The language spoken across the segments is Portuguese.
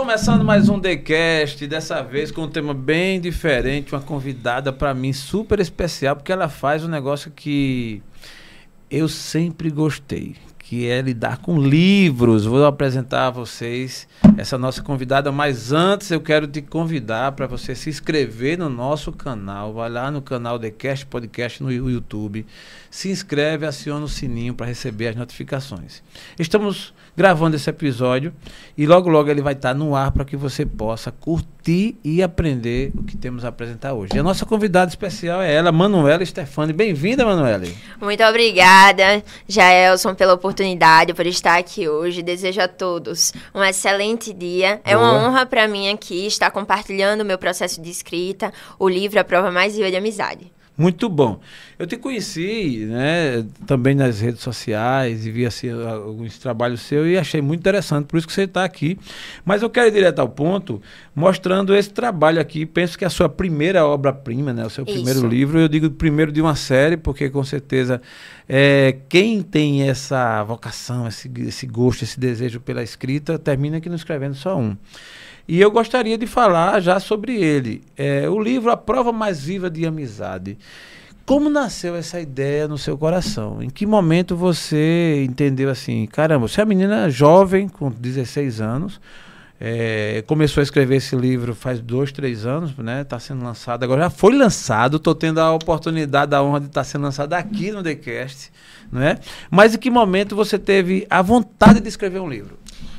começando mais um TheCast, dessa vez com um tema bem diferente, uma convidada para mim super especial, porque ela faz um negócio que eu sempre gostei, que é lidar com livros. Vou apresentar a vocês essa nossa convidada, mas antes eu quero te convidar para você se inscrever no nosso canal. Vai lá no canal TheCast Podcast no YouTube, se inscreve, aciona o sininho para receber as notificações. Estamos gravando esse episódio e logo logo ele vai estar no ar para que você possa curtir e aprender o que temos a apresentar hoje. E a nossa convidada especial é ela, Manuela Stefani. Bem-vinda, Manuela. Muito obrigada, Jaelson, pela oportunidade, por estar aqui hoje. Desejo a todos um excelente dia. É uma honra para mim aqui estar compartilhando o meu processo de escrita, o livro A Prova Mais Viva de Amizade. Muito bom. Eu te conheci, né, também nas redes sociais e vi assim, alguns trabalhos seus e achei muito interessante, por isso que você está aqui. Mas eu quero ir direto ao ponto, mostrando esse trabalho aqui. Penso que é a sua primeira obra-prima, né, o seu isso. primeiro livro. Eu digo primeiro de uma série, porque com certeza é, quem tem essa vocação, esse, esse gosto, esse desejo pela escrita, termina aqui não escrevendo só um. E eu gostaria de falar já sobre ele. É, o livro A Prova Mais Viva de Amizade. Como nasceu essa ideia no seu coração? Em que momento você entendeu assim, caramba, você é uma menina jovem, com 16 anos, é, começou a escrever esse livro faz dois, três anos, né? Está sendo lançado agora, já foi lançado. Estou tendo a oportunidade, a honra de estar tá sendo lançado aqui no TheCast, né? Mas em que momento você teve a vontade de escrever um livro?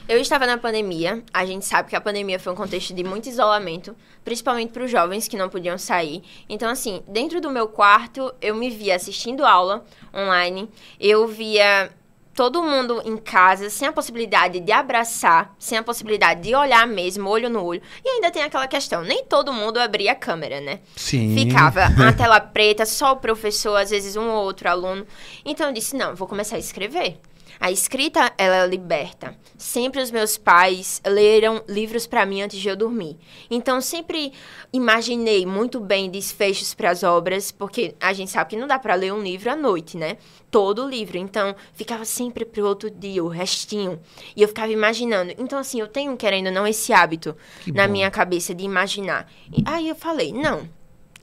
Eu estava na pandemia. A gente sabe que a pandemia foi um contexto de muito isolamento, principalmente para os jovens que não podiam sair. Então, assim, dentro do meu quarto, eu me via assistindo aula online. Eu via todo mundo em casa, sem a possibilidade de abraçar, sem a possibilidade de olhar mesmo, olho no olho. E ainda tem aquela questão, nem todo mundo abria a câmera, né? Sim. Ficava a tela preta, só o professor, às vezes um ou outro aluno. Então eu disse, não, vou começar a escrever. A escrita, ela liberta. Sempre os meus pais leram livros para mim antes de eu dormir. Então, sempre imaginei muito bem desfechos para as obras, porque a gente sabe que não dá para ler um livro à noite, né? Todo o livro. Então, ficava sempre pro outro dia, o restinho. E eu ficava imaginando. Então, assim, eu tenho, querendo ou não, esse hábito que na bom. minha cabeça de imaginar. E aí eu falei, não.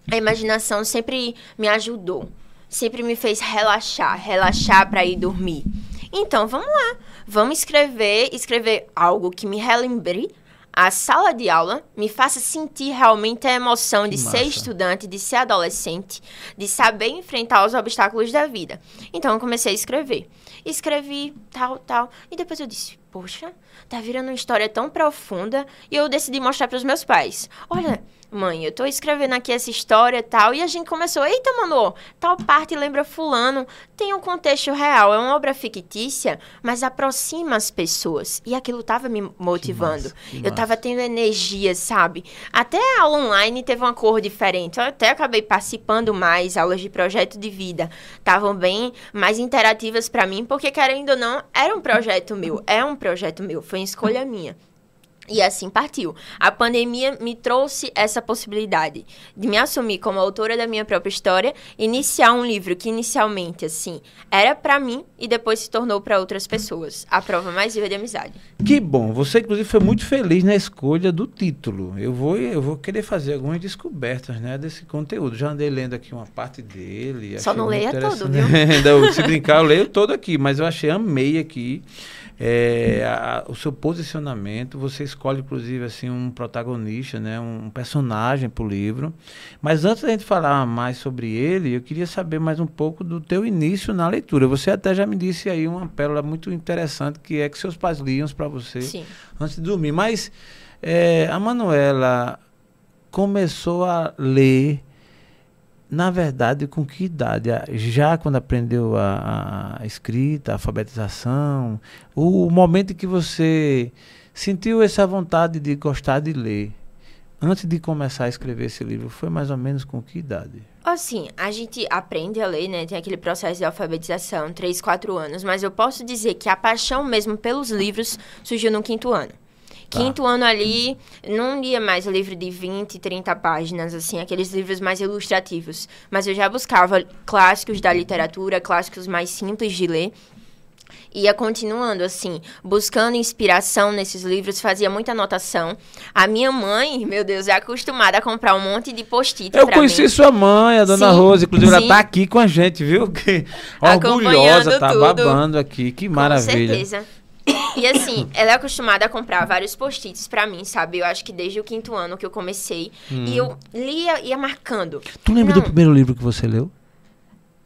A imaginação sempre me ajudou. Sempre me fez relaxar, relaxar para ir dormir. Então, vamos lá. Vamos escrever, escrever algo que me relembre a sala de aula, me faça sentir realmente a emoção de ser estudante, de ser adolescente, de saber enfrentar os obstáculos da vida. Então, eu comecei a escrever. Escrevi tal, tal. E depois eu disse, poxa, tá virando uma história tão profunda. E eu decidi mostrar para os meus pais. Olha mãe, eu tô escrevendo aqui essa história e tal. E a gente começou, eita, mano, tal parte lembra fulano. Tem um contexto real, é uma obra fictícia, mas aproxima as pessoas. E aquilo tava me motivando. Que massa, que eu tava tendo energia, sabe? Até a aula online teve uma cor diferente. Eu até acabei participando mais, aulas de projeto de vida. Estavam bem mais interativas para mim, porque querendo ou não, era um projeto meu. É um projeto meu, foi uma escolha minha. E assim partiu. A pandemia me trouxe essa possibilidade de me assumir como autora da minha própria história, iniciar um livro que inicialmente assim era para mim e depois se tornou para outras pessoas. A prova mais viva de amizade. Que bom. Você inclusive foi muito feliz na escolha do título. Eu vou eu vou querer fazer algumas descobertas, né, desse conteúdo. Já andei lendo aqui uma parte dele. Só não leia todo, viu? Se brincar, eu leio todo aqui, mas eu achei amei aqui é, a, o seu posicionamento, você escolhe inclusive assim um protagonista, né, um personagem para o livro. Mas antes da gente falar mais sobre ele, eu queria saber mais um pouco do teu início na leitura. Você até já me disse aí uma pérola muito interessante que é que seus pais liam para você Sim. antes de dormir. Mas é, a Manuela começou a ler na verdade, com que idade? Já quando aprendeu a, a escrita, a alfabetização, o, o, momento que você sentiu essa vontade de gostar de ler, antes de começar a escrever esse livro, foi mais ou menos com que idade? Assim, a gente aprende a ler, né? Tem aquele processo de alfabetização, 3, 4 anos, mas eu posso dizer que a paixão mesmo pelos livros surgiu no quinto ano. Tá. Quinto ano ali, não lia mais livro de 20, 30 páginas, assim, aqueles livros mais ilustrativos. Mas eu já buscava clássicos da literatura, clássicos mais simples de ler. ia continuando, assim, buscando inspiração nesses livros, fazia muita anotação. A minha mãe, meu Deus, é acostumada a comprar um monte de post-it Eu conheci mim. sua mãe, a dona Sim, Rosa, inclusive ela sim. tá aqui com a gente, viu? Que orgulhosa, tá tudo. babando aqui, que maravilha. Com certeza. E assim, ela é acostumada a comprar vários post-its pra mim, sabe? Eu acho que desde o quinto ano que eu comecei. E eu lia, ia marcando. Tu lembra do Não. primeiro livro que você leu?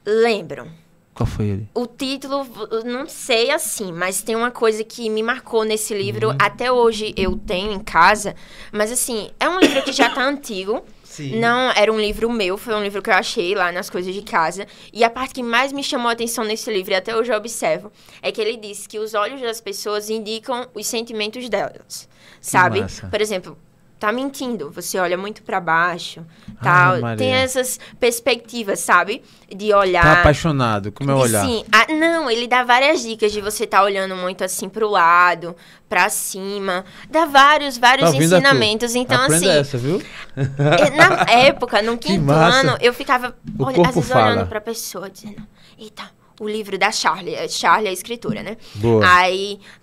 Lembro. Qual foi ele? O título, não sei assim, mas tem uma coisa que me marcou nesse livro. Até hoje eu tenho em casa. Mas assim, é um livro que já tá antigo. Sim. Não era um livro meu, foi um livro que eu achei lá nas coisas de casa. E a parte que mais me chamou a atenção nesse livro, e até hoje eu observo, é que ele diz que os olhos das pessoas indicam os sentimentos delas. Sabe? Por exemplo, tá mentindo, você olha muito pra baixo, Ah, tal. Maria. Tem essas perspectivas, sabe? De olhar. Tá apaixonado, como é o olhar? Sim, ah, não, ele dá várias dicas de você estar olhando muito assim pro lado, pra cima. Dá vários, vários Tá ensinamentos. Então, Aprenda assim, essa, viu? eh, na época, no quinto ano, eu ficava olha, às vezes fala. olhando pra pessoa, dizendo, eita, o livro da Charlie, é Charlie é a escritora, né? Boa. Aí, tá.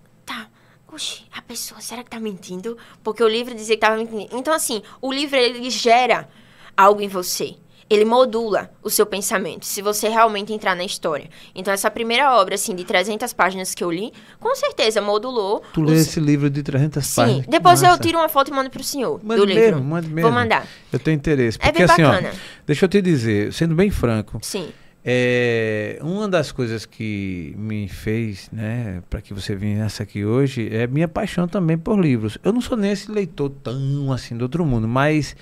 Oxi, a pessoa, será que tá mentindo? Porque o livro dizia que tava mentindo. Então, assim, o livro, ele gera algo em você. Ele modula o seu pensamento, se você realmente entrar na história. Então, essa primeira obra, assim, de 300 páginas que eu li, com certeza modulou. Tu lê se- esse livro de 300 Sim, páginas. que depois eu tiro uma foto e mando pro senhor Mande do mesmo, livro. mande mesmo. Vou mandar. Eu tenho interesse. É Porque bem assim, bacana. ó, deixa eu te dizer, sendo bem franco, Sim. É, uma das coisas que me fez, né, para que você viesse aqui hoje, é minha paixão também por livros. Eu não sou nem esse leitor tão assim do outro mundo, mas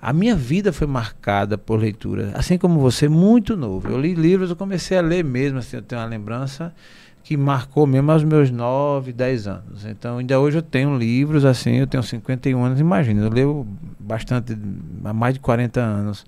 a minha vida foi marcada por leitura, assim como você, muito novo. Eu li livros, eu comecei a ler mesmo, assim, eu tenho uma lembrança que marcou mesmo aos meus 9, 10 anos. Então, ainda hoje eu tenho livros assim, eu tenho 51 anos, imagina, eu leio bastante, há mais de 40 anos.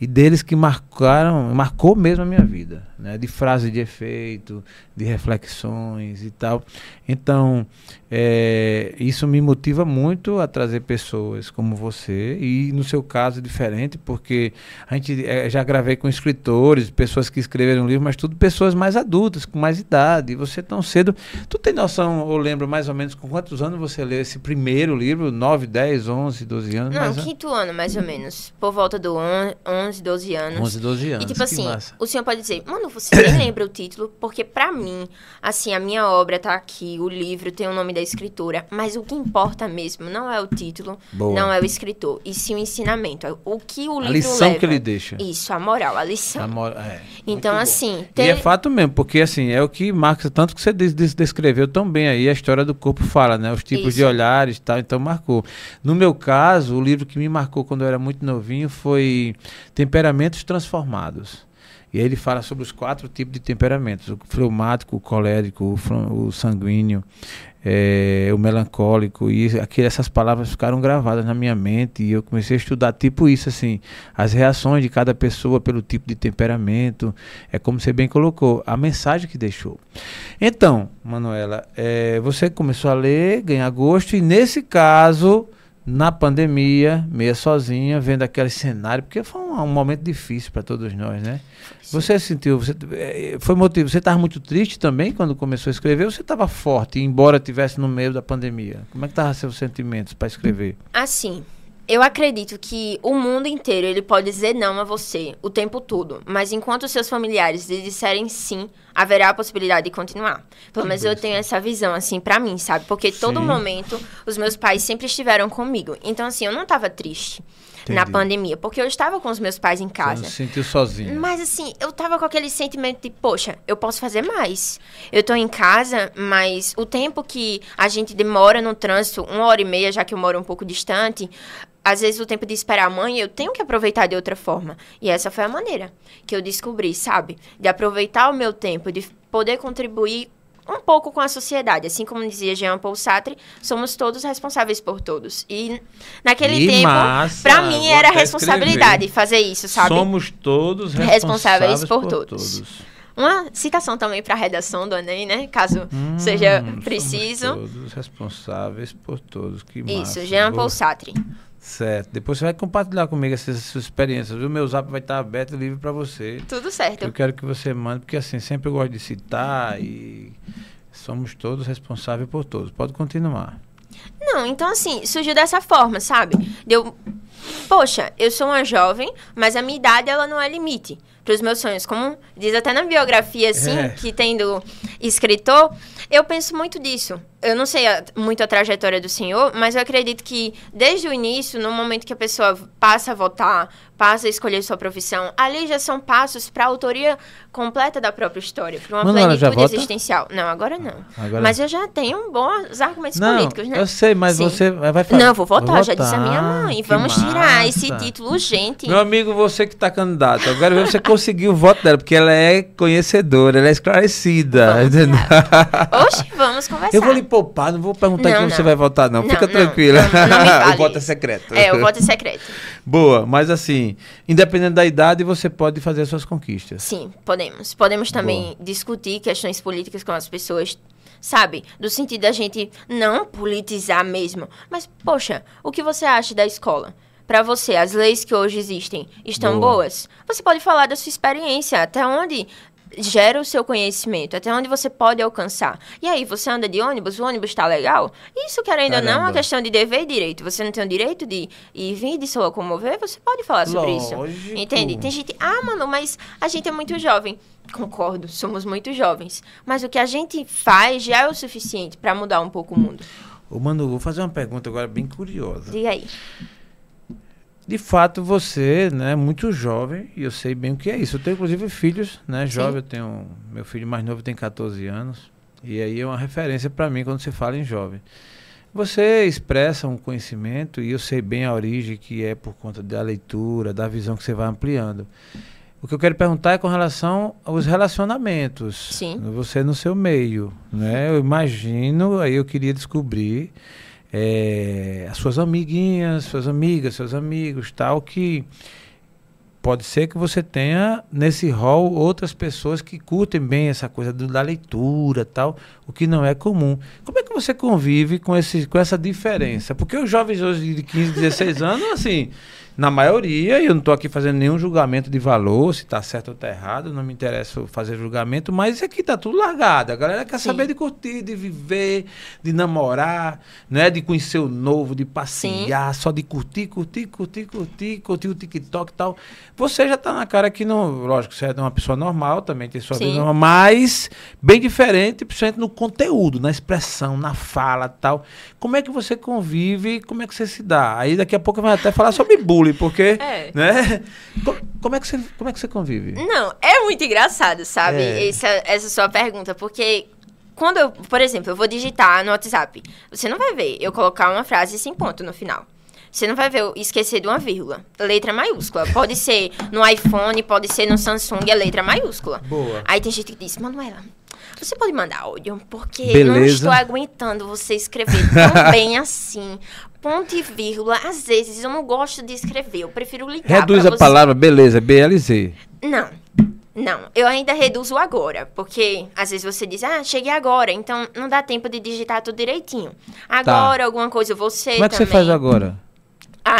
E deles que marcaram, marcou mesmo a minha vida, né? De frase de efeito, de reflexões e tal. Então, é, isso me motiva muito a trazer pessoas como você e no seu caso diferente, porque a gente é, já gravei com escritores, pessoas que escreveram livros, mas tudo pessoas mais adultas, com mais idade. E você tão cedo, tu tem noção, eu lembro mais ou menos com quantos anos você leu esse primeiro livro? 9, 10, 11, 12 anos? Não, ou- quinto ano, mais ou menos. Por volta do on- 11, 12 anos. 11, 12 anos. E tipo que assim, massa. o senhor pode dizer, mano, você nem lembra o título, porque pra mim, assim, a minha obra tá aqui, o livro tem o nome da escritora, mas o que importa mesmo não é o título, Boa. não é o escritor, e sim o ensinamento. O que o A livro lição leva. que ele deixa. Isso, a moral, a lição. Amor- é, Então, assim, E é fato mesmo, porque assim, é o que marca, tanto que você des- des- descreveu tão bem aí, a história do corpo fala, né? Os tipos de Isso. olhares e tal, então marcou. No meu caso, o livro que me marcou quando eu era muito novinho foi Temperamentos Transformados. E aí ele fala sobre os quatro tipos de temperamentos: o fleumático, o colérico, o, sanguíneo, eh, o melancólico. E aquele, essas palavras ficaram gravadas na minha mente e eu comecei a estudar tipo isso, assim, as reações de cada pessoa pelo tipo de temperamento. É como você bem colocou, a mensagem que deixou. Então, Manuela, eh, você começou a ler, ganhar gosto, e nesse caso, na pandemia, meia sozinha, vendo aquele cenário, porque foi um, um momento difícil para todos nós, né? Você sentiu, você, eh, foi motivo, você estava muito triste também quando começou a escrever, ou você estava forte, embora estivesse no meio da pandemia? Como é que estavam seus sentimentos para escrever? Assim, eu acredito que o mundo inteiro ele pode dizer não a você o tempo todo, mas enquanto os seus familiares lhe disserem sim, haverá a possibilidade de continuar. Pelo menos eu tenho essa visão assim pra mim, sabe? Porque todo Sim. momento os meus pais sempre estiveram comigo. Então assim, eu não tava triste na Entendi. pandemia, porque eu estava com os meus pais em Você casa. se sentiu sozinho? Mas assim, eu tava com aquele sentimento de, poxa, eu posso fazer mais. Eu tô em casa, mas o tempo que a gente demora no trânsito, uma hora e meia, já que eu moro um pouco distante, às vezes o tempo de esperar a mãe, eu tenho que aproveitar de outra forma. E essa foi a maneira que eu descobri, sabe? De aproveitar o meu tempo, de poder contribuir um pouco com a sociedade. Assim como dizia Jean Paul Sartre, somos todos responsáveis por todos. E naquele Que tempo, pra mim era responsabilidade fazer isso, sabe? Somos todos Responsáveis responsáveis, por por, todos. todos. Uma citação também para a redação do Enem, né? Caso Hum, seja somos preciso. Todos responsáveis por todos. Que Isso, massa. Jean Vou- Paul Sartre. Certo. Depois você vai compartilhar comigo essas suas experiências. O meu zap vai estar aberto livre para você. Tudo certo. Eu quero que você mande, porque assim, sempre eu gosto de citar e somos todos responsáveis por todos. Pode continuar. Não, então assim, surgiu dessa forma, sabe? Deu. Poxa, eu sou uma jovem, mas a minha idade ela não é limite para os meus sonhos. Como diz até na biografia, assim, é. que tem do escritor, eu penso muito disso. Eu não sei a, muito a trajetória do senhor, mas eu acredito que desde o início, no momento que a pessoa passa a votar, passa a escolher sua profissão, ali já são passos para a autoria completa da própria história, para uma Mano, plenitude existencial. Não, agora não. Agora... Mas eu já tenho bons argumentos não, políticos, né? Eu sei, mas Sim. você vai fazer. Não, vou votar, vou já disse a minha mãe. Vamos massa. tirar esse título urgente. Meu amigo, você que está candidato, eu quero ver você conseguir o voto dela, porque ela é conhecedora, ela é esclarecida. Oxe, vamos conversar. Eu vou lhe poupar, não vou perguntar não, como não. você vai votar, não. não Fica tranquila. O voto é secreto. É, o voto é secreto. Boa, mas assim, independente da idade, você pode fazer suas conquistas. Sim, podemos. Podemos também Boa. discutir questões políticas com as pessoas sabe? Do sentido da gente não politizar mesmo. Mas, poxa, o que você acha da escola? Para você, as leis que hoje existem estão Boa. boas? Você pode falar da sua experiência, até onde gera o seu conhecimento, até onde você pode alcançar. E aí, você anda de ônibus, o ônibus está legal? Isso, querendo ou não, é uma questão de dever e direito. Você não tem o direito de ir vir de se locomover, você pode falar sobre Lógico. isso. Entende? Tem gente, ah, mano, mas a gente é muito jovem. Concordo, somos muito jovens. Mas o que a gente faz já é o suficiente para mudar um pouco o mundo. Ô, Manu, vou fazer uma pergunta agora bem curiosa. Diga aí de fato você né, é muito jovem e eu sei bem o que é isso. Eu tenho inclusive filhos, né, jovem, eu tenho meu filho mais novo tem 14 anos e aí é uma referência para mim quando se fala em jovem. Você expressa um conhecimento e eu sei bem a origem que é por conta da leitura, da visão que você vai ampliando. O que eu quero perguntar é com relação aos relacionamentos. Sim. Você no seu meio, né? Eu imagino, aí eu queria descobrir é, as suas amiguinhas, suas amigas, seus amigos, tal, que pode ser que você tenha nesse rol outras pessoas que curtem bem essa coisa do, da leitura, tal, o que não é comum. Como é que você convive com, esse, com essa diferença? Porque os jovens hoje de 15, 16 anos, assim, na maioria, eu não estou aqui fazendo nenhum julgamento de valor, se está certo ou está errado, não me interessa fazer julgamento, mas aqui está tudo largado. A galera quer Sim. saber de curtir, de viver, de namorar, né? de conhecer o novo, de passear, Sim. só de curtir, curtir, curtir, curtir, curtir o TikTok e tal. Você já está na cara que não. Lógico, você é uma pessoa normal, também tem sua Sim. vida normal, mas bem diferente, principalmente no conteúdo, na expressão, na fala tal. Como é que você convive? Como é que você se dá? Aí daqui a pouco vai até falar sobre bullying bullying, porque, é. né? Como é, que você, como é que você convive? Não, é muito engraçado, sabe? É. Essa, essa sua pergunta, porque quando eu, por exemplo, eu vou digitar no WhatsApp, você não vai ver eu colocar uma frase sem ponto no final. Você não vai ver eu esquecer de uma vírgula. Letra maiúscula. Pode ser no iPhone, pode ser no Samsung, é letra maiúscula. Boa. Aí tem gente que diz, Manuela, você pode mandar áudio, porque Beleza. não estou aguentando você escrever tão bem assim. Ponto e vírgula, às vezes eu não gosto de escrever, eu prefiro ligar Reduz a você. palavra, beleza, BLZ. Não, não, eu ainda reduzo agora, porque às vezes você diz, ah, cheguei agora, então não dá tempo de digitar tudo direitinho. Tá. Agora, tá. alguma coisa, você Como é que também. você faz agora?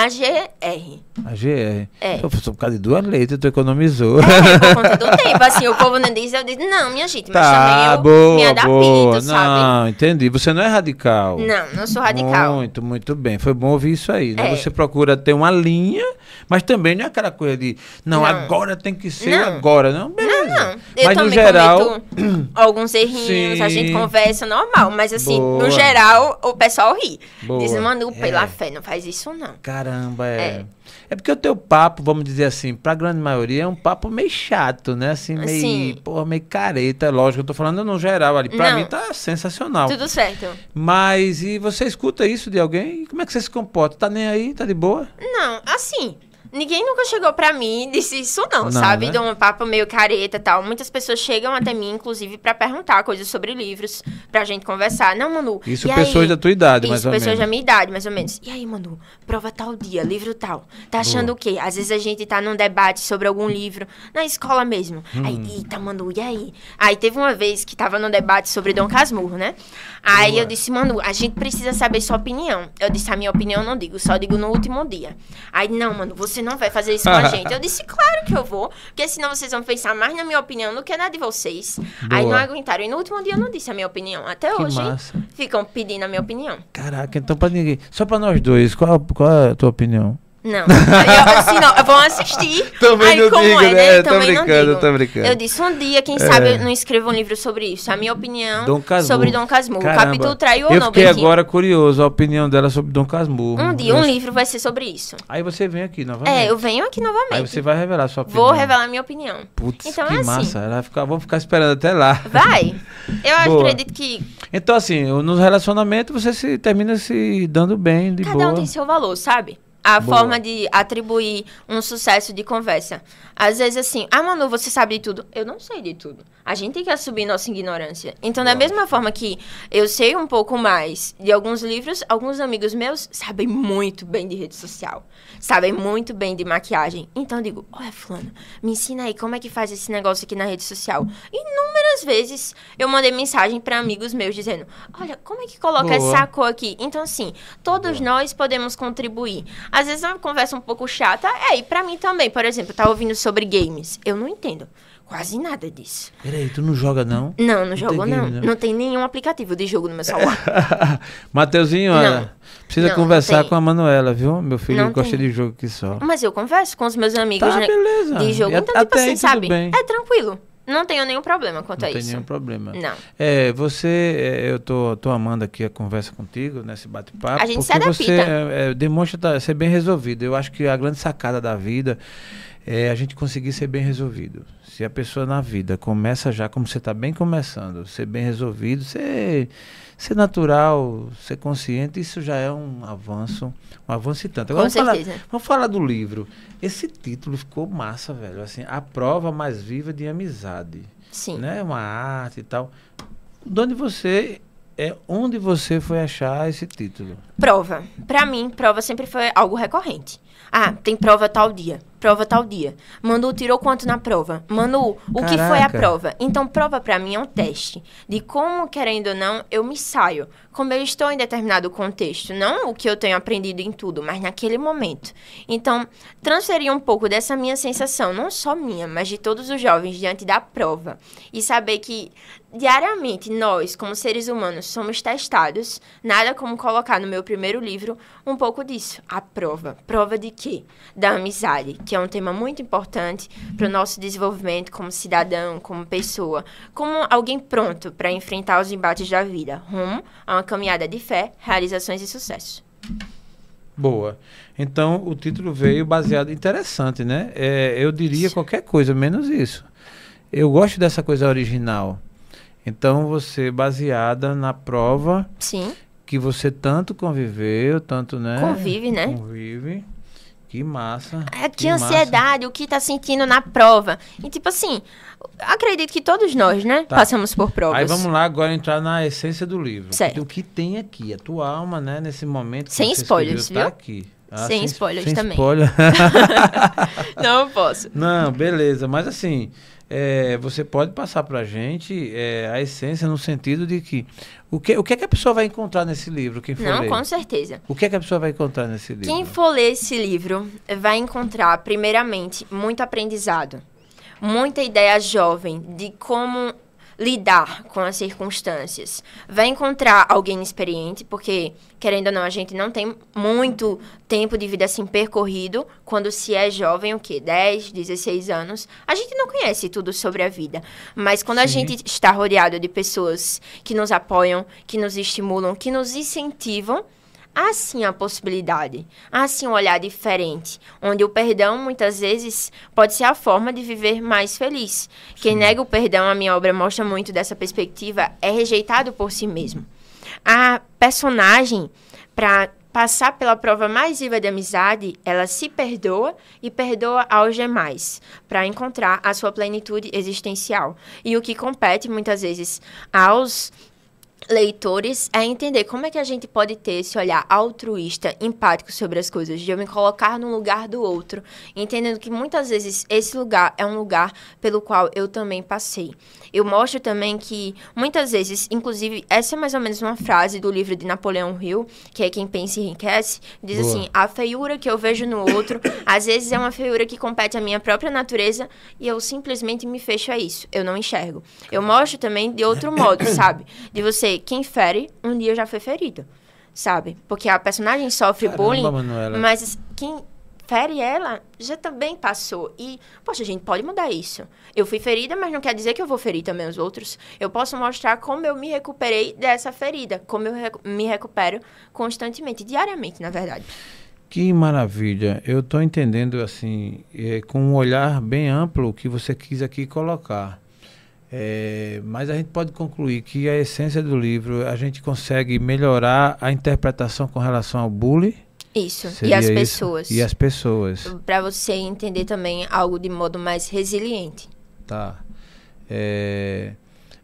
AGR. AGR. É. Só por causa de duas letras, tu economizou. É, por conta do tempo. Assim, o povo não diz, eu digo, não, minha gente, mas tá, também eu boa, me adapto, boa. sabe? Não, entendi. Você não é radical. Não, não sou radical. Muito, muito bem. Foi bom ouvir isso aí, né? É. Você procura ter uma linha, mas também não é aquela coisa de, não, não. agora tem que ser não. agora. Não, beleza. Não. Eu mas no geral... alguns errinhos, Sim. a gente conversa normal, mas assim, boa. no geral, o pessoal ri. Boa. Diz, Manu, pela é. fé, não faz isso não. Caramba, é. é. É porque o teu papo, vamos dizer assim, pra grande maioria é um papo meio chato, né? Assim, meio, Sim. porra, meio careta. Lógico, eu tô falando no geral ali. Pra Não. mim tá sensacional. Tudo certo. Mas, e você escuta isso de alguém? Como é que você se comporta? Tá nem aí? Tá de boa? Não, assim, Ninguém nunca chegou pra mim e disse isso não, Não, sabe? né? De um papo meio careta e tal. Muitas pessoas chegam até mim, inclusive, pra perguntar coisas sobre livros, pra gente conversar. Não, Manu. Isso pessoas aí? da tua idade, Isso, mais ou pessoas menos. da minha idade, mais ou menos. E aí, Manu, prova tal dia, livro tal. Tá achando o quê? Às vezes a gente tá num debate sobre algum livro, na escola mesmo. Aí, Hum. eita, Manu, e aí? Aí teve uma vez que tava num debate sobre Dom Casmurro, né? Aí Boa. eu disse, Manu, a gente precisa saber sua opinião. Eu disse, a minha opinião eu não digo, só digo no último dia. Aí, não, mano, você não vai fazer isso com a gente. Eu disse, claro que eu vou, porque senão vocês vão pensar mais na minha opinião do que na de vocês. Aí não Boa. aguentaram. E no último dia eu não disse a minha opinião. Até Que hoje, massa. ficam pedindo a minha opinião. Caraca, então pra ninguém. Só pra nós dois, qual, qual é a tua opinião? Não. Eu, assim, não, vão assistir. Também Aí, não como digo, é, né? né? Tô Também não brincando, digo. tô brincando. Eu disse, um dia, quem sabe, eu não escrevo um livro sobre isso. A minha opinião Dom sobre Dom Casmurro. Caramba. Capítulo traiu ou Eu não, fiquei Bequinho? agora curioso a opinião dela sobre Dom Casmurro. Um dia, um Eu- livro vai ser sobre isso. Aí você vem aqui novamente. É, eu venho aqui novamente. Aí você vai revelar sua opinião. Vou revelar minha opinião. Putz, Então que é assim. massa. Ela vai ficar, vamos ficar esperando até lá. Vai. Eu Boa. acredito que Então, assim, nos relacionamentos você se termina se dando bem, de cada boa. um tem seu valor, sabe? A Boa. forma de atribuir um sucesso de conversa. Às vezes, assim, ah, Manu, você sabe de tudo. Eu não sei de tudo. A gente tem que assumir nossa ignorância. Então, da mesma forma que eu sei um pouco mais de alguns livros, alguns amigos meus sabem muito bem de rede social. Sabem muito bem de maquiagem. Então, eu digo, olha, fulano, me ensina aí como é que faz esse negócio aqui na rede social. Inúmeras vezes eu mandei mensagem para amigos meus dizendo, olha, como é que coloca Boa. essa cor aqui? Então, assim, todos nós podemos contribuir. Às vezes é uma conversa um pouco chata, é, e pra mim também, por exemplo, tá ouvindo sobre games. Eu não entendo quase nada disso. Peraí, tu não joga não? Não, não tem jogo não. game, né? Não tem nenhum aplicativo de jogo no meu celular. Mateuzinho, Não. olha, precisa Não, conversar com a Manuela, viu? Meu filho Não gosta tem. de jogo aqui só. Mas eu converso com os meus amigos Tá, né, beleza. de jogo. E Então, até tipo assim, sabe? bem. É tranquilo. Não tenho nenhum problema quanto Não a tem isso. nenhum problema. Não. É, você, é, eu tô, tô amando aqui a conversa contigo, nesse bate-papo. A gente se porque você adapta. é, é, demonstra tá- ser bem resolvido. Eu acho que a grande sacada da vida é a gente conseguir ser bem resolvido. Se a pessoa na vida começa já como você está bem começando, ser bem resolvido, ser, ser natural, ser consciente, isso já é um avanço, um avanço e tanto. Com vamos falar, certeza. vamos falar do livro. Esse título ficou massa, velho. Assim, a prova mais viva de amizade Sim. né? Uma arte e tal. De onde você é onde você foi achar esse título? Prova. Pra mim, prova sempre foi algo recorrente. Ah, tem prova tal dia. Prova tal dia. Manu tirou quanto na prova? Manu, o que foi a Caraca. prova? Então, prova pra mim é um teste de como, querendo ou não, eu me saio. Como eu estou em determinado contexto. Não o que eu tenho aprendido em tudo, mas naquele momento. Então, transferir um pouco dessa minha sensação, não só minha, mas de todos os jovens diante da prova. E saber que diariamente nós, como seres humanos, somos testados. Nada como colocar no meu primeiro livro um pouco disso. A prova. Prova de quê? Da amizade, que é um tema muito importante para o nosso desenvolvimento como cidadão, como pessoa, como alguém pronto para enfrentar os embates da vida, rumo a uma caminhada de fé, realizações e sucesso. Boa. Então o título veio baseado interessante, né? É, eu diria qualquer coisa menos isso. Eu gosto dessa coisa original. Então você baseada na prova Sim, que você tanto conviveu, tanto né? Convive, né? Convive. Que massa. É que, que massa. ansiedade, o que tá sentindo na prova. E tipo assim, acredito que todos nós, né, Tá. passamos por provas. Aí vamos lá agora entrar na essência do livro. Certo. O que tem aqui, a tua alma, né, nesse momento Sem spoilers, escreveu, tá viu? aqui. Ah, Sem spoilers sem também. spoiler. Não posso. Não, beleza, mas assim, é, você pode passar pra gente é, a essência no sentido de que o que, o que é que a pessoa vai encontrar nesse livro, quem for Não, ler? com certeza. O que é que a pessoa vai encontrar nesse livro? Quem for ler esse livro vai encontrar, primeiramente, muito aprendizado, muita ideia jovem de como lidar com as circunstâncias. Vai encontrar alguém experiente, porque, querendo ou não, a gente não tem muito tempo de vida assim percorrido quando se é jovem, o quê? 10, 16 anos. A gente não conhece tudo sobre a vida. Mas quando a Sim. gente está rodeado de pessoas que nos apoiam, que nos estimulam, que nos incentivam, há sim a possibilidade, há sim um olhar diferente, onde o perdão muitas vezes pode ser a forma de viver mais feliz. Quem nega o perdão, a minha obra mostra muito dessa perspectiva, é rejeitado por si mesmo. A personagem, para passar pela prova mais viva de amizade, ela se perdoa e perdoa aos demais, para encontrar a sua plenitude existencial. E o que compete muitas vezes aos leitores é entender como é que a gente pode ter esse olhar altruísta, empático sobre as coisas, de eu me colocar no lugar do outro, entendendo que muitas vezes esse lugar é um lugar pelo qual eu também passei. Eu mostro também que muitas vezes, inclusive, essa é mais ou menos uma frase do livro de Napoleão Hill, que é Quem Pensa e Enriquece, diz Boa. assim: a feiura que eu vejo no outro, às vezes é uma feiura que compete à minha própria natureza e eu simplesmente me fecho a isso. Eu não enxergo. Eu mostro também de outro modo, sabe? De você, quem fere, um dia já foi ferido, sabe? Porque a personagem sofre Caramba, bullying, Manuela. mas quem fere ela, já também passou. E, poxa, a gente pode mudar isso. Eu fui ferida, mas não quer dizer que eu vou ferir também os outros. Eu posso mostrar como eu me recuperei dessa ferida, como eu recu me recupero constantemente, diariamente, na verdade. Que maravilha. Eu estou entendendo, assim, é, com um olhar bem amplo que você quis aqui colocar. É, mas a gente pode concluir que a essência do livro, a gente consegue melhorar a interpretação com relação ao bullying, isso, Seria e as pessoas. Isso? E as pessoas. Para você entender também algo de modo mais resiliente. Tá. É,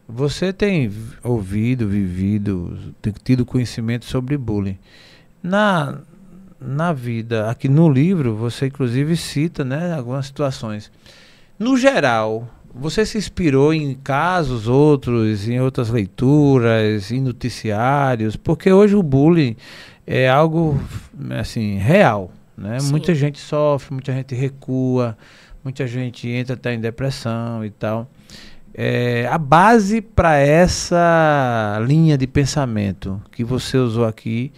você tem ouvido, vivido, tido conhecimento sobre bullying. Na, na vida, aqui no livro, você inclusive cita né, algumas situações. No geral, você se inspirou em casos outros, em outras leituras, em noticiários, porque hoje o bullying é algo assim real, né? Muita gente sofre, muita gente recua, muita gente entra até em depressão e tal. É, a base para essa linha de pensamento que você usou aqui,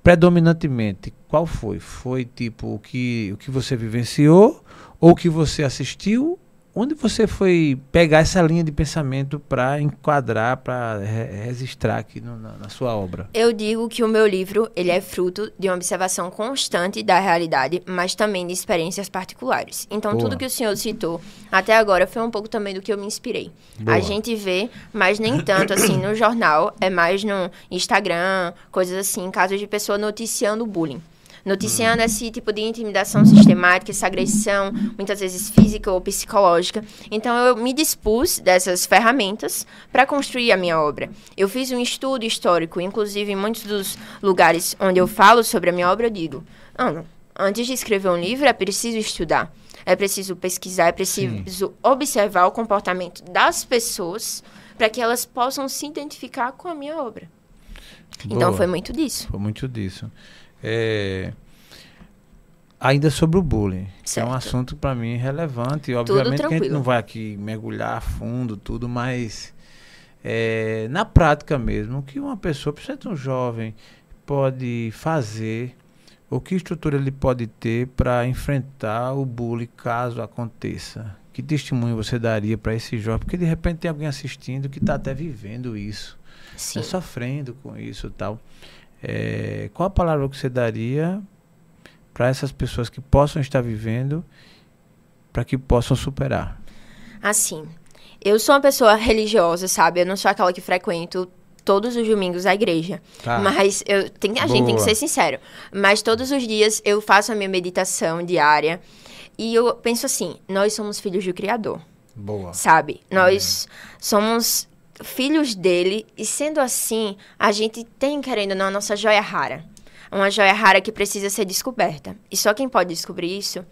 predominantemente, qual foi? Foi tipo o que, o que você vivenciou, ou o que você assistiu, Onde você foi pegar essa linha de pensamento para enquadrar, para re registrar aqui no, na, na, sua obra? Eu digo que o meu livro ele é fruto de uma observação constante da realidade, mas também de experiências particulares. Então, Boa. tudo que o senhor citou até agora foi um pouco também do que eu me inspirei. Boa. A gente vê, mas nem tanto assim no jornal, é mais no Instagram, coisas assim, casos de pessoa noticiando bullying noticiando esse tipo de intimidação sistemática, essa agressão, muitas vezes física ou psicológica. Então eu me dispus dessas ferramentas para construir a minha obra. Eu fiz um estudo histórico, inclusive em muitos dos lugares onde eu falo sobre a minha obra, eu digo: ah, antes de escrever um livro é preciso estudar. É preciso pesquisar, é preciso Sim. observar o comportamento das pessoas para que elas possam se identificar com a minha obra. Então, Boa. Então foi muito disso. Foi muito disso. É, ainda sobre o bullying, certo. que é um assunto para mim relevante. Obviamente que a gente não vai aqui mergulhar a fundo tudo, mas é, na prática mesmo, o que uma pessoa, principalmente um jovem, pode fazer, o que estrutura ele pode ter para enfrentar o bullying caso aconteça? Que testemunho você daria para esse jovem? Porque de repente tem alguém assistindo que está até vivendo isso, está sofrendo com isso tal. É, qual a palavra que você daria para essas pessoas que possam estar vivendo, para que possam superar? Assim, eu sou uma pessoa religiosa, sabe? Eu não sou aquela que frequento todos os domingos a igreja. Tá. Mas eu tem, a Boa. gente tem que ser sincero. Mas todos os dias eu faço a minha meditação diária. E eu penso assim, nós somos filhos do Criador. Boa. Sabe? Nós é. somos filhos dele, e sendo assim, a gente tem, querendo ou não, a nossa joia rara. Uma joia rara que precisa ser descoberta. E só quem pode descobrir isso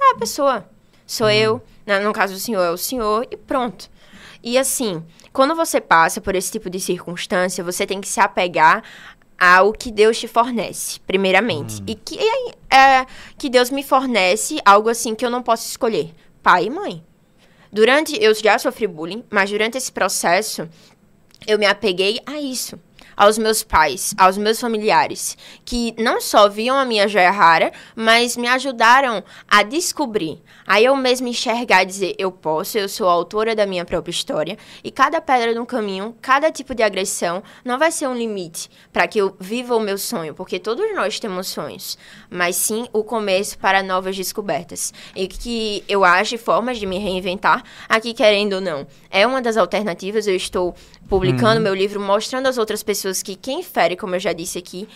é a pessoa. Sou eu, uhum. no caso do senhor, é o senhor, e pronto. E assim, quando você passa por esse tipo de circunstância, você tem que se apegar ao que Deus te fornece, primeiramente. Hum. E que, é, que Deus me fornece algo assim que eu não posso escolher. Pai e mãe. Durante. Eu já sofri bullying, mas durante esse processo, eu me apeguei a isso aos meus pais, aos meus familiares, que não só viam a minha joia rara, mas me ajudaram a descobrir, a eu mesma enxergar e dizer: eu posso, eu sou a autora da minha própria história, e cada pedra no caminho, cada tipo de agressão, não vai ser um limite para que eu viva o meu sonho, porque todos nós temos sonhos, mas sim o começo para novas descobertas. E que eu acho formas de me reinventar, aqui querendo ou não, é uma das alternativas, eu estou publicando uhum. meu livro, mostrando às outras pessoas que quem fere, como eu já disse aqui,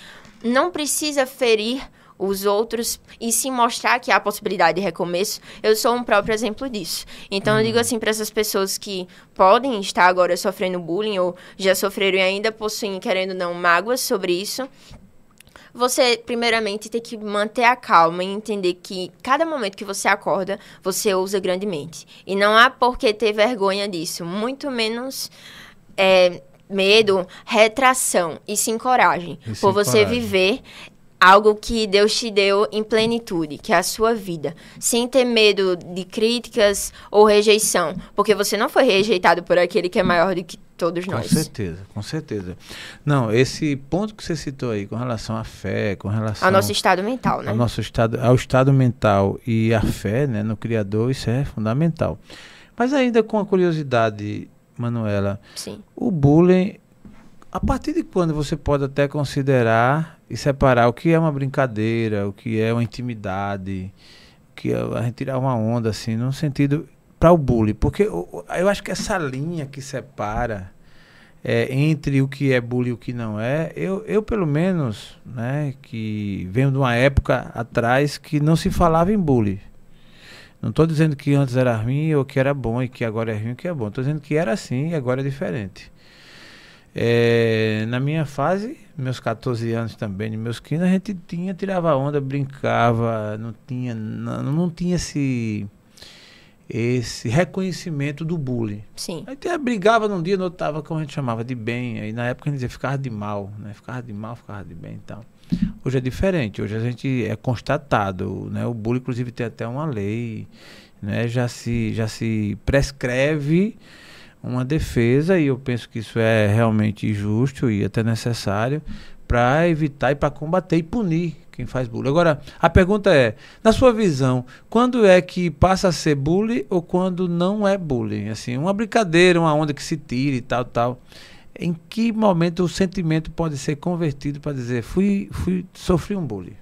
não precisa ferir os outros e se mostrar que há possibilidade de recomeço, eu sou um próprio exemplo disso. Então, eu digo uhum. assim para essas pessoas que podem estar agora sofrendo bullying ou já sofreram e ainda possuem, querendo não, mágoas sobre isso, você, primeiramente, tem que manter a calma e entender que cada momento que você acorda, você usa grandemente. E não há por que ter vergonha disso, muito menos. É, medo, retração e sim coragem. E por você coragem. viver algo que Deus te deu em plenitude, que é a sua vida, sem ter medo de críticas ou rejeição, porque você não foi rejeitado por aquele que é maior do que todos nós. Com certeza, com certeza. Não, esse ponto que você citou aí com relação à fé, com relação ao nosso estado mental, né? Ao nosso estado, ao estado mental e a fé, né, no criador, isso é fundamental. Mas ainda com a curiosidade, Manuela, Sim. o bullying a partir de quando você pode até considerar e separar o que é uma brincadeira, o que é uma intimidade, o que é a gente tirar uma onda, assim, no sentido para o bullying? Porque eu, eu, acho que essa linha que separa é, entre o que é bullying e o que não é, eu, eu pelo menos, né, que venho de uma época atrás que não se falava em bullying. Não estou dizendo que antes era ruim ou que era bom e que agora é ruim ou que é bom. Estou dizendo que era assim e agora é diferente. É, na minha fase, meus 14 anos também, meus 15, a gente tinha, tirava onda, brincava, não tinha, não, não tinha esse esse reconhecimento do bullying. Sim. Aí até brigava num dia, no outro tava como a gente chamava de bem, aí na época a gente dizia ficava de mal, né? Ficava de mal, ficava de bem e tal. Hoje é diferente, hoje a gente é constatado, né? O bullying inclusive tem até uma lei, né? Já se já se prescreve uma defesa e eu penso que isso é realmente justo e até necessário para evitar e para combater e punir quem faz bullying. Agora, a pergunta é, na sua visão, quando é que passa a ser bullying ou quando não é bullying? Assim, uma brincadeira, uma onda que se tira e tal, tal. Em que momento o sentimento pode ser convertido para dizer, fui, fui, sofri um bullying?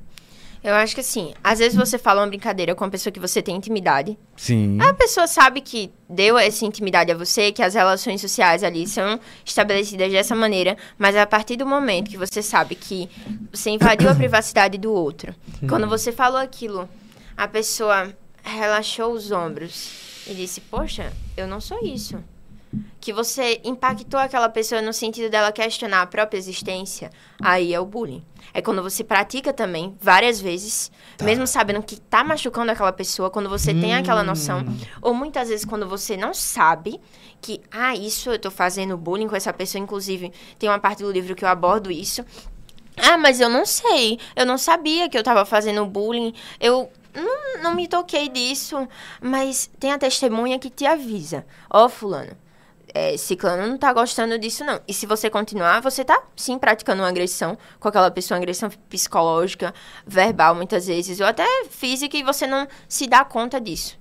Eu acho que assim, às vezes você fala uma brincadeira com uma pessoa que você tem intimidade. Sim. A pessoa sabe que deu essa intimidade a você, que as relações sociais ali são estabelecidas dessa maneira, mas a partir do momento que você sabe que você invadiu a privacidade do outro, hum. quando você falou aquilo, a pessoa relaxou os ombros e disse: Poxa, eu não sou isso que você impactou aquela pessoa no sentido dela questionar a própria existência, aí é o bullying. É quando você pratica também, várias vezes, tá. mesmo sabendo que tá machucando aquela pessoa, quando você hum. tem aquela noção. Hum. Ou muitas vezes quando você não sabe que, ah, isso eu tô fazendo bullying com essa pessoa. Inclusive, tem uma parte do livro que eu abordo isso. Ah, mas eu não sei. Eu não sabia que eu tava fazendo bullying. Eu não, não me toquei disso. Mas tem a testemunha que te avisa. Ó, oh, fulano é, ciclano não tá gostando disso, não. E se você continuar, você tá, sim, praticando uma agressão com aquela pessoa, uma agressão psicológica, verbal, muitas vezes, ou até física, e você não se dá conta disso.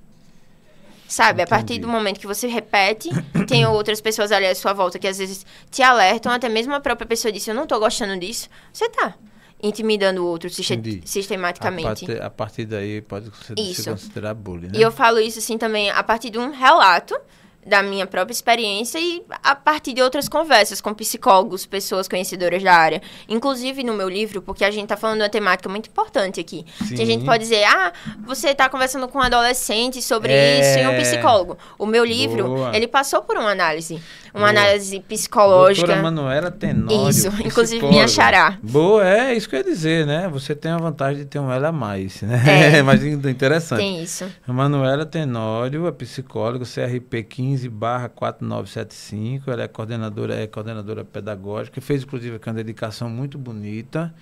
Sabe? Entendi. A partir do momento que você repete, tem outras pessoas ali à sua volta que às vezes te alertam, até mesmo a própria pessoa disse, eu não tô gostando disso, você tá intimidando o outro sistematicamente. A partir, a partir daí pode ser, se considerar bullying, né? E eu falo isso assim também a partir de um relato da minha própria experiência e a partir de outras conversas com psicólogos, pessoas conhecedoras da área. Inclusive no meu livro, porque a gente está falando de uma temática muito importante aqui. Que a gente pode dizer, ah, você está conversando com um adolescente sobre é... isso e um psicólogo. O meu livro, Boa. ele passou por uma análise uma Boa. análise psicológica. Doutora Manuela Tenório. Isso, inclusive me achará. Boa, é isso que eu ia dizer, né? Você tem a vantagem de ter um ela a mais, né? É, mais interessante. Tem isso. A Manuela Tenório, a psicóloga, CRP 15 4975, ela é coordenadora, é coordenadora pedagógica, fez inclusive uma dedicação muito bonita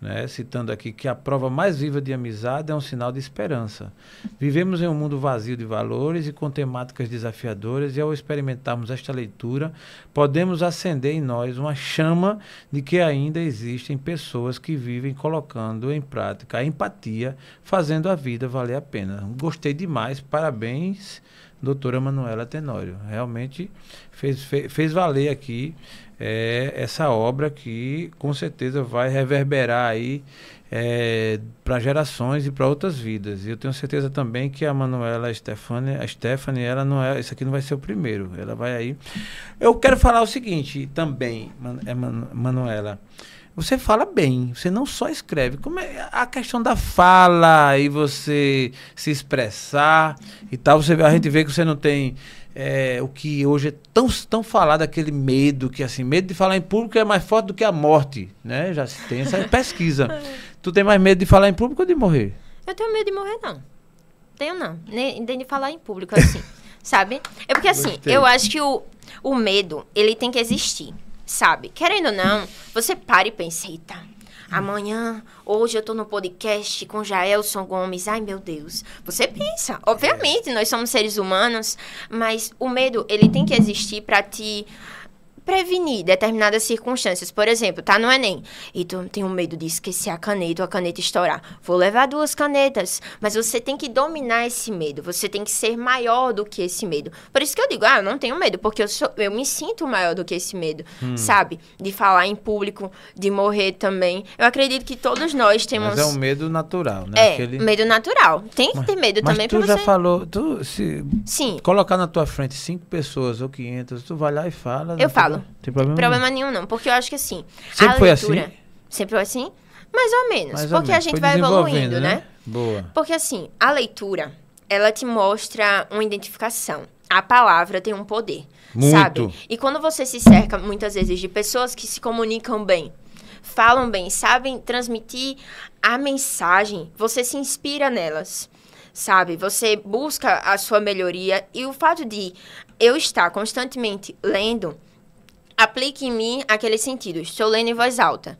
né, citando aqui que a prova mais viva de amizade é um sinal de esperança. Vivemos em um mundo vazio de valores e com temáticas desafiadoras, e ao experimentarmos esta leitura, podemos acender em nós uma chama de que ainda existem pessoas que vivem colocando em prática a empatia, fazendo a vida valer a pena. Gostei demais, parabéns doutora Manuela Tenório. Realmente fez, fez, fez valer aqui é, essa obra que com certeza vai reverberar aí é, para gerações e para outras vidas. E eu tenho certeza também que a Manuela a Stephanie, a Stephanie, ela não é, isso aqui não vai ser o primeiro. Ela vai aí. Eu quero falar o seguinte também, é, Man, Manuela. Você fala bem, você não só escreve. Como é a questão da fala e você se expressar e tal. Você, a gente vê que você não tem é, o que hoje é tão, tão falado, aquele medo, que assim, medo de falar em público é mais forte do que a morte, né? Já se tem essa pesquisa. Tu tem mais medo de falar em público ou de morrer? Eu tenho medo de morrer, não. Tenho não. Nem, nem de falar em público, assim. sabe? É porque assim, Gostei. eu acho que o, o medo, ele tem que existir sabe? Querendo ou não, você para e pensa, eita, amanhã, hoje eu tô no podcast com Jaelson Gomes. Ai, meu Deus. Você pensa. Obviamente, nós somos seres humanos, mas o medo, ele tem que existir para te prevenir determinadas circunstâncias. Por exemplo, tá no Enem e tu tem um medo de esquecer a caneta ou a caneta estourar. Vou levar duas canetas, mas você tem que dominar esse medo. Você tem que ser maior do que esse medo. Por isso que eu digo, ah, eu não tenho medo, porque eu, sou, eu me sinto maior do que esse medo, hum. sabe? De falar em público, de morrer também. Eu acredito que todos nós temos. Mas é um medo natural, né? É, Aquele... medo natural. Tem que mas, ter medo mas também tu já você... falou, tu se Sim. colocar na tua frente cinco pessoas ou quinhentas, tu vai lá e fala. Eu falo. Tem problema, problema nenhum. nenhum, não. Porque eu acho que assim. Sempre foi leitura, assim? Sempre foi assim? Mais ou menos. Mais porque menos. a gente foi vai evoluindo, né? né? Boa. Porque assim, a leitura, ela te mostra uma identificação. A palavra tem um poder. Muito. Sabe? E quando você se cerca, muitas vezes, de pessoas que se comunicam bem, falam bem, sabem transmitir a mensagem, você se inspira nelas sabe? Você busca a sua melhoria e o fato de eu estar constantemente lendo aplique em mim aquele sentido. Estou lendo em voz alta.